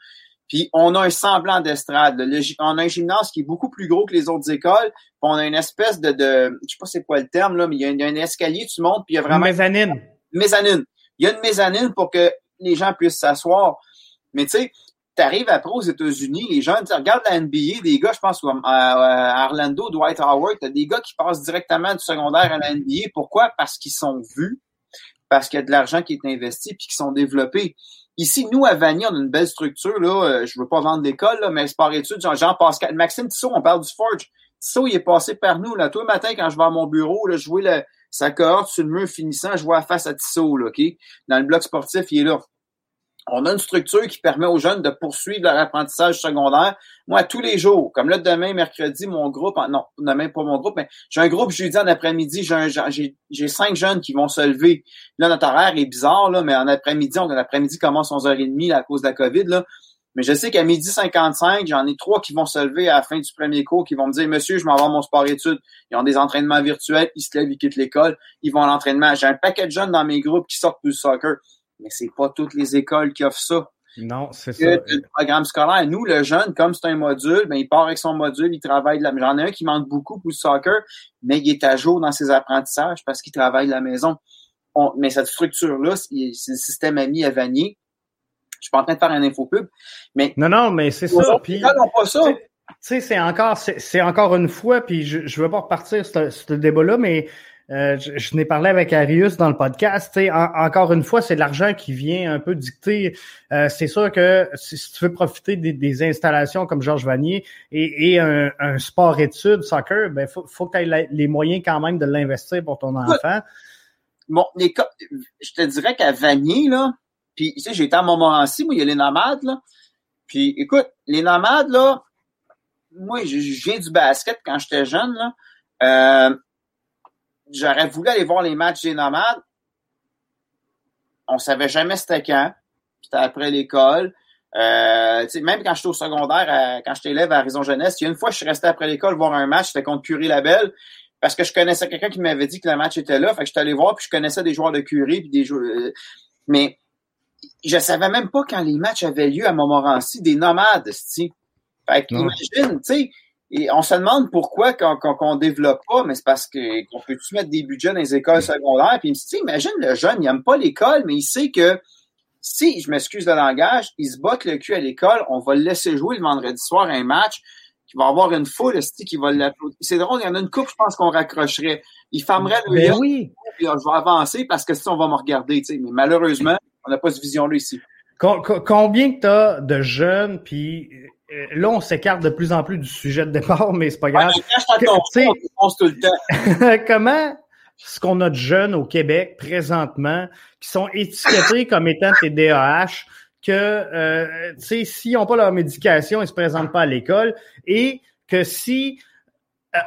[SPEAKER 2] Puis on a un semblant d'estrade. On a un gymnase qui est beaucoup plus gros que les autres écoles. Puis on a une espèce de, de je sais pas c'est quoi le terme là, mais il y, a, un escalier, tu montes, puis il y a vraiment
[SPEAKER 1] mezzanine.
[SPEAKER 2] Mezzanine. Il y a une mezzanine pour que les gens puissent s'asseoir. Mais tu sais, tu arrives après aux États-Unis, les gens, tu regardes la NBA, des gars, je pense à, Orlando, Dwight Howard, t'as des gars qui passent directement du secondaire à la NBA. Pourquoi? Parce qu'ils sont vus, parce qu'il y a de l'argent qui est investi, puis qu'ils sont développés. Ici, nous, à Vanier, on a une belle structure. Là. Euh, je veux pas vendre l'école, là, mais par études, Jean-Pascal, Maxime Tissot, on parle du Forge. Tissot, il est passé par nous. Là. Tous les matins, quand je vais à mon bureau, là, je vois le, sa cohorte sur le mur finissant, je vois face à Tissot, là, OK? Dans le bloc sportif, il est là on a une structure qui permet aux jeunes de poursuivre leur apprentissage secondaire. Moi, tous les jours, comme là, demain, mercredi, mon groupe, non, même pas mon groupe, mais j'ai un groupe jeudi en après-midi, j'ai cinq jeunes qui vont se lever. Là, notre horaire est bizarre, là, mais en après-midi, on l'après-midi commence 11h30 à cause de la COVID, là. Mais je sais qu'à midi 55, j'en ai trois qui vont se lever à la fin du premier cours, qui vont me dire, monsieur, je m'en vais mon sport études. Ils ont des entraînements virtuels, ils se lèvent, ils quittent l'école, ils vont à l'entraînement. J'ai un paquet de jeunes dans mes groupes qui sortent du soccer mais c'est pas toutes les écoles qui offrent ça.
[SPEAKER 1] Non, c'est ça.
[SPEAKER 2] Le programme scolaire. Nous, le jeune, comme c'est un module, ben, il part avec son module, il travaille de la J'en ai un qui manque beaucoup pour le soccer, mais il est à jour dans ses apprentissages parce qu'il travaille de la maison. mais cette structure-là, c'est le système ami à Vanier. Je suis pas en train de faire un infopub, mais.
[SPEAKER 1] Non, non, mais c'est ça. Puis, pas ça. Tu sais, c'est encore, c'est encore une fois, puis je, je veux pas repartir ce, ce débat-là, mais euh, je, n'ai parlé avec Arius dans le podcast. encore une fois, c'est l'argent qui vient un peu dicter. Euh, c'est sûr que si, tu veux profiter des, installations comme Georges Vanier et, un, sport études, soccer, ben faut, faut que tu aies les moyens quand même de l'investir pour ton enfant.
[SPEAKER 2] Bon, je te dirais qu'à Vanier, là, puis tu sais, j'ai été à Montmorency, moi, il y a les nomades, là. Puis écoute, les nomades, là, moi, je, viens du basket quand j'étais jeune, là. Euh, j'aurais voulu aller voir les matchs des nomades. On savait jamais c'était quand. C'était après l'école. Euh, même quand j'étais au secondaire, quand j'étais élève à Raison Jeunesse, il y a une fois, je suis resté après l'école voir un match, c'était contre Curie Labelle, parce que je connaissais quelqu'un qui m'avait dit que le match était là. Fait que j'étais allé voir, puis je connaissais des joueurs de Curie, puis des joueurs. Mais je savais même pas quand les matchs avaient lieu à Montmorency, des nomades, tu Fait que imagine, tu sais, et on se demande pourquoi qu'on qu'on développe pas, mais c'est parce que qu'on peut-tu mettre des budgets dans les écoles secondaires. Puis il me dit, imagine le jeune, il aime pas l'école, mais il sait que si, je m'excuse de langage, il se botte le cul à l'école, on va le laisser jouer le vendredi soir un match, qui va avoir une foule qui va l'applaudir. C'est drôle, il y en a une coupe, je pense qu'on raccrocherait. Il fermerait le
[SPEAKER 1] ben oui.
[SPEAKER 2] puis je vais avancer parce que si on va me regarder, tu sais. Mais malheureusement, on n'a pas cette vision-là ici.
[SPEAKER 1] Combien que tu as de jeunes, puis là, on s'écarte de plus en plus du sujet de départ, mais c'est pas grave. comment est-ce qu'on a de jeunes au Québec présentement qui sont étiquetés comme étant TDAH, que euh, s'ils n'ont pas leur médication, ils se présentent pas à l'école et que si euh,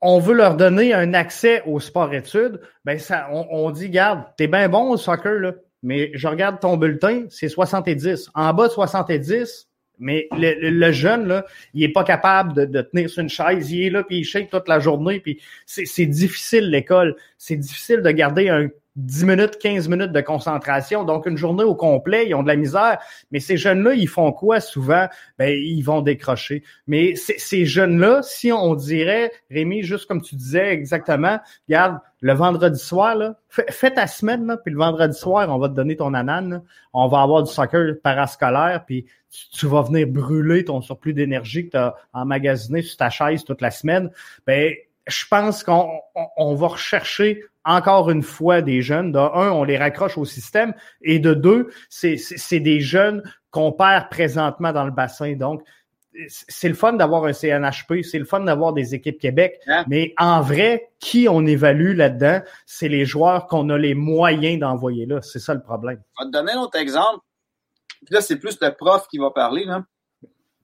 [SPEAKER 1] on veut leur donner un accès au sport-études, ben ça, on, on dit, garde, t'es bien bon au soccer, là mais je regarde ton bulletin, c'est 70. En bas de 70, mais le, jeune, là, il est pas capable de, tenir sur une chaise. Il est là, puis il shake toute la journée. Puis c'est difficile, l'école. C'est difficile de garder un 10 minutes, 15 minutes de concentration. Donc, une journée au complet, ils ont de la misère. Mais ces jeunes-là, ils font quoi souvent? Ben, ils vont décrocher. Mais ces jeunes-là, si on dirait, Rémi, juste comme tu disais exactement, regarde, le vendredi soir, là, fais, ta semaine, puis le vendredi soir, on va te donner ton anane. On va avoir du soccer parascolaire, puis tu, vas venir brûler ton surplus d'énergie que tu as emmagasiné sur ta chaise toute la semaine. Ben, je pense qu'on on va rechercher encore une fois des jeunes. De un, on les raccroche au système. Et de deux, c'est des jeunes qu'on perd présentement dans le bassin. Donc, c'est le fun d'avoir un CNHP, c'est le fun d'avoir des équipes Québec, mais en vrai, qui on évalue là-dedans, c'est les joueurs qu'on a les moyens d'envoyer là. C'est ça le problème.
[SPEAKER 2] Je vais te donner un autre exemple. là, c'est plus le prof qui va parler. Là.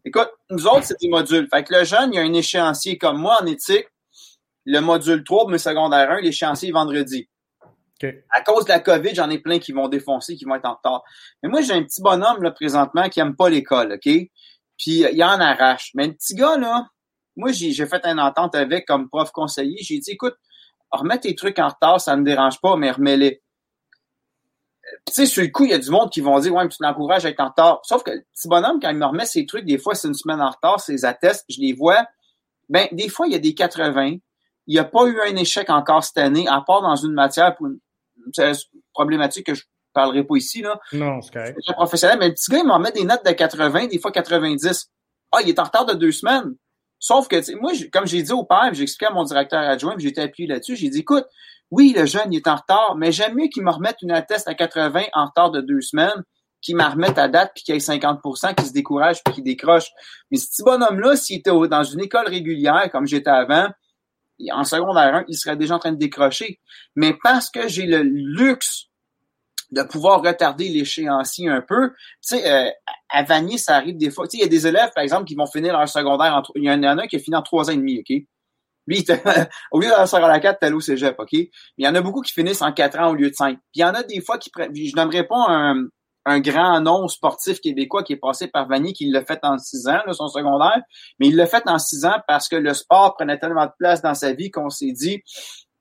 [SPEAKER 2] Écoute, nous autres, c'est des modules. Fait que le jeune, il y a un échéancier comme moi en éthique le module 3 mais secondaire 1, l'échéancier est vendredi. À cause de la COVID, j'en ai plein qui vont défoncer, qui vont être en retard. Mais moi, j'ai un petit bonhomme là, présentement qui aime pas l'école, OK? Puis il en arrache. Mais le petit gars, là, moi, j'ai fait une entente avec comme prof conseiller. J'ai dit, écoute, remets tes trucs en retard, ça ne me dérange pas, mais remets-les. Tu sais, sur le coup, il y a du monde qui vont dire, ouais, mais tu t'encourages à être en retard. Sauf que le petit bonhomme, quand il me remet ses trucs, des fois, c'est une semaine en retard, ses attestes, je les vois. Ben, des fois, il y a des 80, il n'y a pas eu un échec encore cette année, à part dans une matière pour une, problématique que je parlerai pas ici, là.
[SPEAKER 1] Non, c'est correct.
[SPEAKER 2] C'est professionnel, mais le petit gars, il m'en met des notes de 80, des fois 90. Ah, il est en retard de deux semaines. Sauf que, moi, comme j'ai dit au père, j'ai expliqué à mon directeur adjoint, j'ai été appuyé là-dessus, j'ai dit, écoute, oui, le jeune, il est en retard, mais j'aime mieux qu'il me remette une atteste à 80 en retard de deux semaines, qu'il me remette à date puis qu'il ait 50% qu'il se décourage puis qu'il décroche. Mais ce petit bonhomme-là, s'il était dans une école régulière, comme j'étais avant, en secondaire 1, il serait déjà en train de décrocher. Mais parce que j'ai le luxe de pouvoir retarder l'échéancier un peu. Tu sais, euh, à Vanier, ça arrive des fois. Tu sais, il y a des élèves, par exemple, qui vont finir leur secondaire en... Il y en a un qui a fini en trois ans et demi, OK? Lui, au lieu d'aller secondaire 4, t'es au cégep, OK? Il y en a beaucoup qui finissent en quatre ans au lieu de cinq. Puis il y en a des fois qui... Je n'aimerais pas un, un grand nom sportif québécois qui est passé par Vanier, qui l'a fait en six ans, là, son secondaire, mais il l'a fait en six ans parce que le sport prenait tellement de place dans sa vie qu'on s'est dit,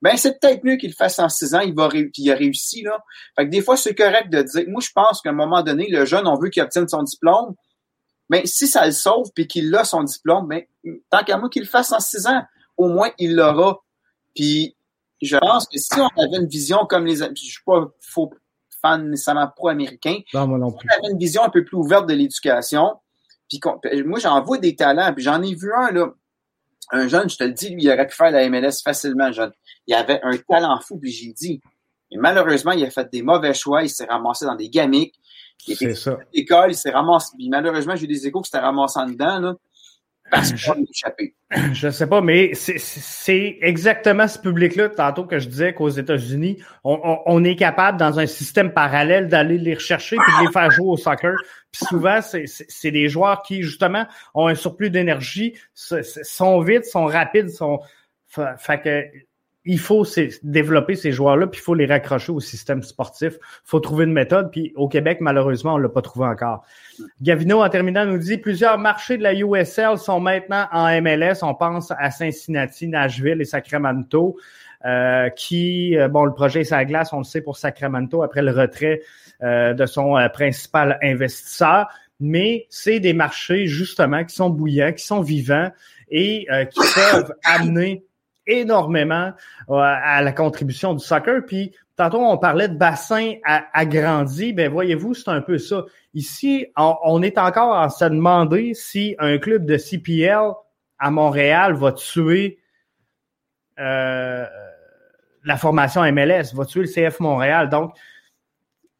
[SPEAKER 2] ben c'est peut-être mieux qu'il le fasse en six ans, il va il a réussi là. Fait que des fois c'est correct de dire, moi je pense qu'à un moment donné le jeune on veut qu'il obtienne son diplôme, mais si ça le sauve puis qu'il a son diplôme, ben tant qu'à moi qu'il le fasse en six ans, au moins il l'aura. Puis je pense que si on avait une vision comme les, je suis pas faux fan nécessairement pro-américain.
[SPEAKER 1] Non, moi non plus.
[SPEAKER 2] On avait une vision un peu plus ouverte de l'éducation. Puis moi, j'en vois des talents. Puis j'en ai vu un, là. Un jeune, je te le dis, lui, il aurait pu faire la MLS facilement, jeune. Il avait un talent fou, puis j'ai dit. Et malheureusement, il a fait des mauvais choix. Il s'est ramassé dans des gamiques.
[SPEAKER 1] Il était ça.
[SPEAKER 2] l'école, il s'est ramassé. Puis malheureusement, j'ai eu des échos qui s'étaient ramassés en dedans, là. Parce
[SPEAKER 1] je, je sais pas, mais c'est exactement ce public-là, tantôt que je disais qu'aux États-Unis, on, est capable, dans un système parallèle, d'aller les rechercher puis de les faire jouer au soccer. Puis souvent, c'est des joueurs qui, justement, ont un surplus d'énergie, sont vite, sont rapides, sont. Fait que il faut développer ces joueurs-là, puis il faut les raccrocher au système sportif. Il faut trouver une méthode, puis au Québec, malheureusement, on ne l'a pas trouvé encore. Gavino, en terminant, nous dit plusieurs marchés de la USL sont maintenant en MLS. On pense à Cincinnati, Nashville et Sacramento. Euh, qui, euh, bon, le projet est glace, on le sait pour Sacramento après le retrait euh, de son principal investisseur, mais c'est des marchés justement qui sont bouillants, qui sont vivants et qui peuvent amener énormément euh, à la contribution du soccer. Puis tantôt, on parlait de bassin agrandi. Ben voyez-vous, c'est un peu ça. Ici, on, est encore à se demander si un club de CPL à Montréal va tuer euh, la formation MLS, va tuer le CF Montréal. Donc,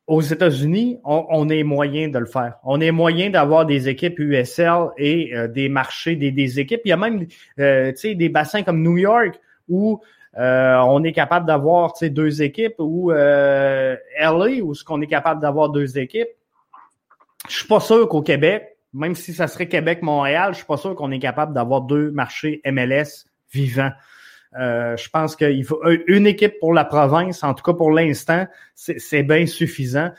[SPEAKER 1] aux États-Unis, on, est moyen de le faire. On est moyen d'avoir des équipes USL et euh, des marchés, des, équipes. Il y a même euh, des bassins comme New York où euh, on est capable d'avoir deux équipes ou LA où ce qu'on est capable d'avoir deux équipes. Je suis pas sûr qu'au Québec, même si ça serait Québec-Montréal, je suis pas sûr qu'on est capable d'avoir deux marchés MLS vivants. Euh, je pense qu'il faut une équipe pour la province, en tout cas pour l'instant, c'est bien suffisant.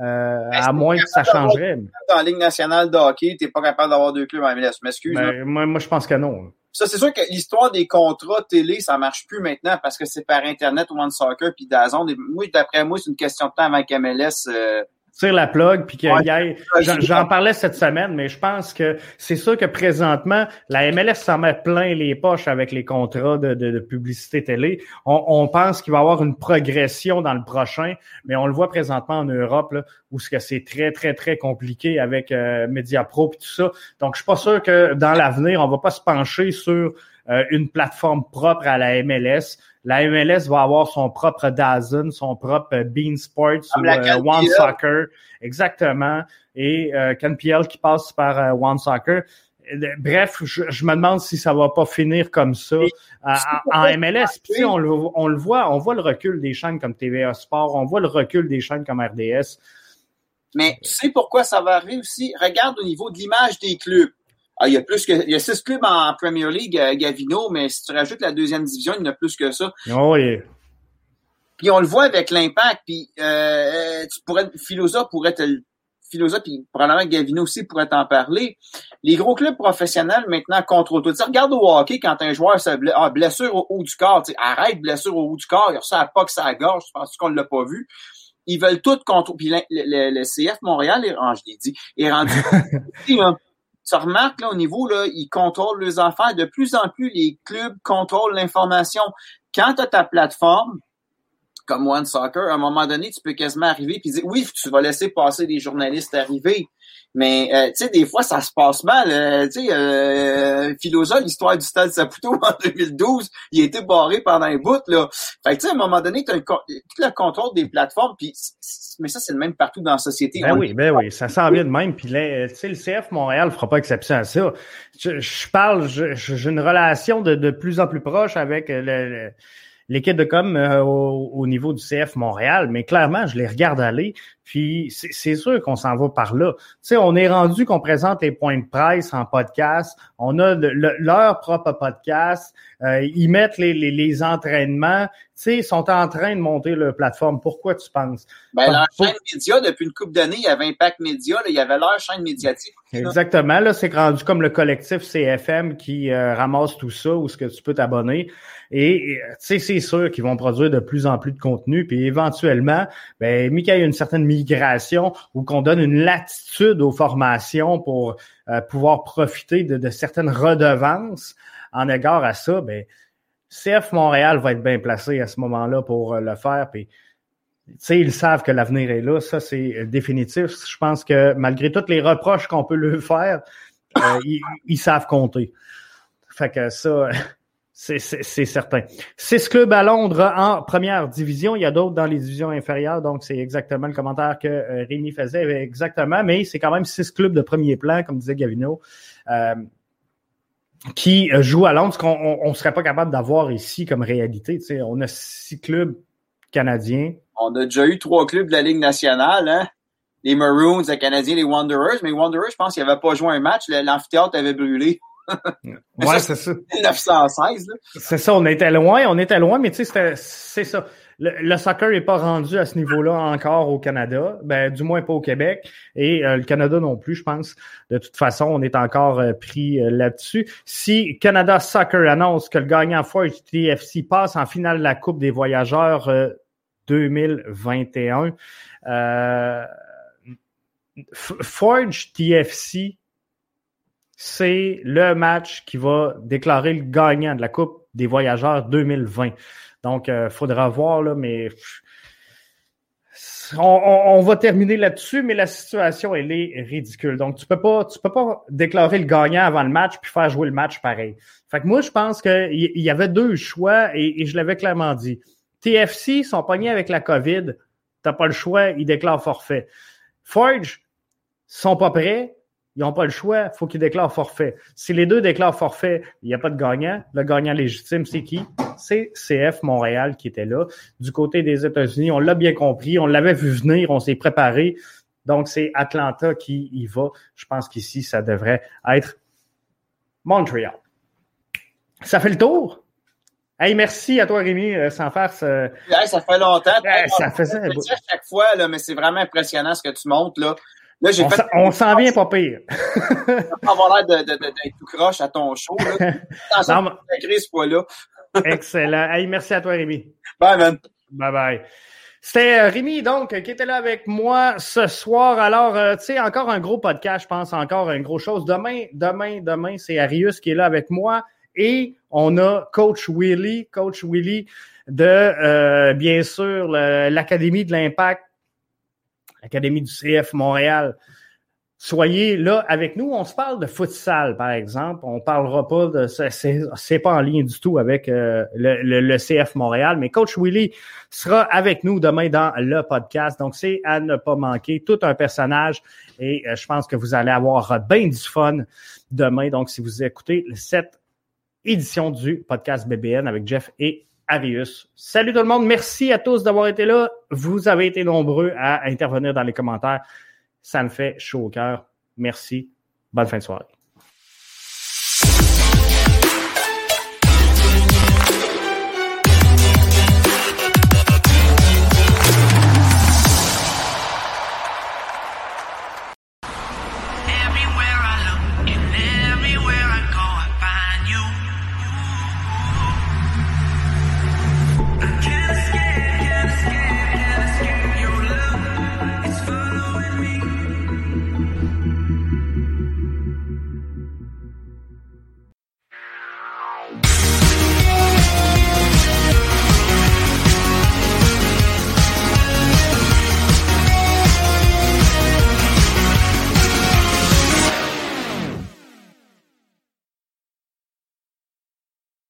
[SPEAKER 1] Euh, à moins que ça changerait.
[SPEAKER 2] Dans la Ligue nationale de hockey, tu n'es pas capable d'avoir deux clubs en MLS. M'excuse.
[SPEAKER 1] Ben, moi, moi, je pense que non.
[SPEAKER 2] Ça, c'est sûr que l'histoire des contrats télé, ça marche plus maintenant parce que c'est par Internet, One Soccer, puis Dazon. Moi, d'après moi, c'est une question de temps avant MLS euh,
[SPEAKER 1] tire la plug puis qu'il y ait. J'en parlais cette semaine, mais je pense que c'est sûr que présentement, la MLS s'en met plein les poches avec les contrats de, de, publicité télé. On, on pense qu'il va y avoir une progression dans le prochain, mais on le voit présentement en Europe là, où ce que c'est très, très, très compliqué avec euh, MediaPro et tout ça. Donc, je suis pas sûr que dans l'avenir, on va pas se pencher sur euh, une plateforme propre à la MLS. La MLS va avoir son propre DAZN, son propre Bean Sports ou euh, One Soccer. Exactement. Et euh, KNPL qui passe par euh, One Soccer. Bref, je, me demande si ça va pas finir comme ça en, MLS. Puis, on, le, on le voit, on voit le recul des chaînes comme TVA Sport, on voit le recul des chaînes comme RDS.
[SPEAKER 2] Mais tu sais pourquoi ça va arriver aussi? Regarde au niveau de l'image des clubs. Ah, il y a plus que il y a six clubs en Premier League, euh, Gavino, mais si tu rajoutes la deuxième division, il y en a plus que ça.
[SPEAKER 1] Oh, oui.
[SPEAKER 2] Puis on le voit avec l'impact, puis euh, tu pourrais pourrait te puis probablement Gavino aussi pourrait t'en parler. Les gros clubs professionnels maintenant contrôlent tout. Tu regarde au hockey quand un joueur se blesse, ah, blessure au haut du corps, tu arrête blessure au haut du corps, il a ça à pas que ça gorge, je pense qu'on l'a pas vu? Ils veulent tout contrôler. Puis le, le, CF Montréal, est, oh, je l'ai dit, est rendu tu remarques là au niveau là, ils contrôlent les enfants. De plus en plus, les clubs contrôlent l'information. Quand tu as ta plateforme, comme One Soccer, à un moment donné, tu peux quasiment arriver et dire oui, tu vas laisser passer des journalistes arriver. Mais euh, tu sais, des fois, ça se passe mal. Euh, tu sais, euh, Philosophe, l'histoire du Stade Saputo en 2012, il a été barré pendant un bout. Là. Fait que tu sais, à un moment donné, tu as tout le contrôle des plateformes, puis mais ça, c'est le même partout dans la société.
[SPEAKER 1] Ben oui, ben oui, ça s'en vient de même. Puis tu sais, le CF Montréal fera pas exception à ça. Je, parle, j'ai une relation de, de plus en plus proche avec le l'équipe de com euh, au, niveau du CF Montréal, mais clairement, je les regarde aller, puis c'est sûr qu'on s'en va par là. Tu sais, on est rendu qu'on présente les points de presse en podcast, on a leur propre podcast, euh, ils mettent les, les, les entraînements, tu sais, ils sont en train de monter leur plateforme. Pourquoi tu penses?
[SPEAKER 2] Ben, leur chaîne média, depuis une couple d'années, il y avait Impact Média, il y avait leur chaîne médiatique.
[SPEAKER 1] Exactement, là, c'est rendu comme le collectif CFM qui euh, ramasse tout ça, où ce que tu peux t'abonner. Et tu sais, c'est sûr qu'ils vont produire de plus en plus de contenu, puis éventuellement, ben, y a une certaine ou qu'on donne une latitude aux formations pour euh, pouvoir profiter de, certaines redevances en égard à ça, ben, CF Montréal va être bien placé à ce moment-là pour euh, le faire. Puis, ils savent que l'avenir est là. Ça, c'est définitif. Je pense que malgré toutes les reproches qu'on peut leur faire, euh, ils, ils, savent compter. Fait que ça, c'est certain. Six clubs à Londres en première division. Il y a d'autres dans les divisions inférieures, donc c'est exactement le commentaire que euh, Rémi faisait. Exactement, mais c'est quand même six clubs de premier plan, comme disait Gavino, euh, qui euh, jouent à Londres, ce qu'on ne serait pas capable d'avoir ici comme réalité. sais, On a six clubs canadiens.
[SPEAKER 2] On a déjà eu trois clubs de la Ligue nationale, hein? Les Maroons, les Canadiens, les Wanderers. Mais Wanderers, je pense qu'ils n'avaient pas joué un match. L'amphithéâtre avait brûlé.
[SPEAKER 1] Ouais, c'est ça.
[SPEAKER 2] 1916,
[SPEAKER 1] C'est ça, on était loin, on était loin, mais tu sais, c'est ça. Le, soccer n'est pas rendu à ce niveau-là encore au Canada, ben du moins pas au Québec et euh, le Canada non plus, je pense. De toute façon, on est encore euh, pris euh, là-dessus. Si Canada Soccer annonce que le gagnant Forge TFC passe en finale de la Coupe des voyageurs 2021, Forge TFC c'est le match qui va déclarer le gagnant de la Coupe des voyageurs 2020. Donc, il euh, faudra voir, là, mais on, va terminer là-dessus, mais la situation, elle est ridicule. Donc, tu peux pas, peux pas déclarer le gagnant avant le match puis faire jouer le match pareil. Fait que moi, je pense qu'il y, avait deux choix et, je l'avais clairement dit. TFC sont pognés avec la COVID. T'as pas le choix, ils déclarent forfait. Forge sont pas prêts, ils n'ont pas le choix, il faut qu'ils déclarent forfait. Si les deux déclarent forfait, il n'y a pas de gagnant. Le gagnant légitime, c'est qui? C'est CF Montréal qui était là. Du côté des États-Unis, on l'a bien compris, on l'avait vu venir, on s'est préparé. Donc, c'est Atlanta qui y va. Je pense qu'ici, ça devrait être Montréal. Ça fait le tour? Hey, merci à toi, Rémi, euh, sans faire ce...
[SPEAKER 2] ça fait longtemps.
[SPEAKER 1] ça fait ça.
[SPEAKER 2] à chaque fois, là, mais c'est vraiment impressionnant ce que tu montres. Là.
[SPEAKER 1] Là, j'ai on s'en vient pas pire.
[SPEAKER 2] On avoir l'air de, tout croche à ton show. Là. non, mais... ce là
[SPEAKER 1] Excellent. Hey, merci à toi, Rémi.
[SPEAKER 2] Bye, man.
[SPEAKER 1] Bye bye. C'était euh, Rémi, donc, qui était là avec moi ce soir. Alors, euh, tu sais, encore un gros podcast, je pense, encore une grosse chose. Demain, demain, demain, c'est Arius qui est là avec moi. Et on a Coach Willy, Coach Willy de, euh, bien sûr, l'Académie de l'Impact, l'Académie du CF Montréal soyez là avec nous. On se parle de futsal, par exemple. On parlera pas de c'est pas en lien du tout avec euh, le, CF Montréal, mais Coach Willy sera avec nous demain dans le podcast. Donc, c'est à ne pas manquer. Tout un personnage et euh, je pense que vous allez avoir bien du fun demain. Donc, si vous écoutez cette édition du podcast BBN avec Jeff et Arius. Salut tout le monde. Merci à tous d'avoir été là. Vous avez été nombreux à intervenir dans les commentaires. Ça me fait chaud au cœur. Merci. Bonne fin de soirée.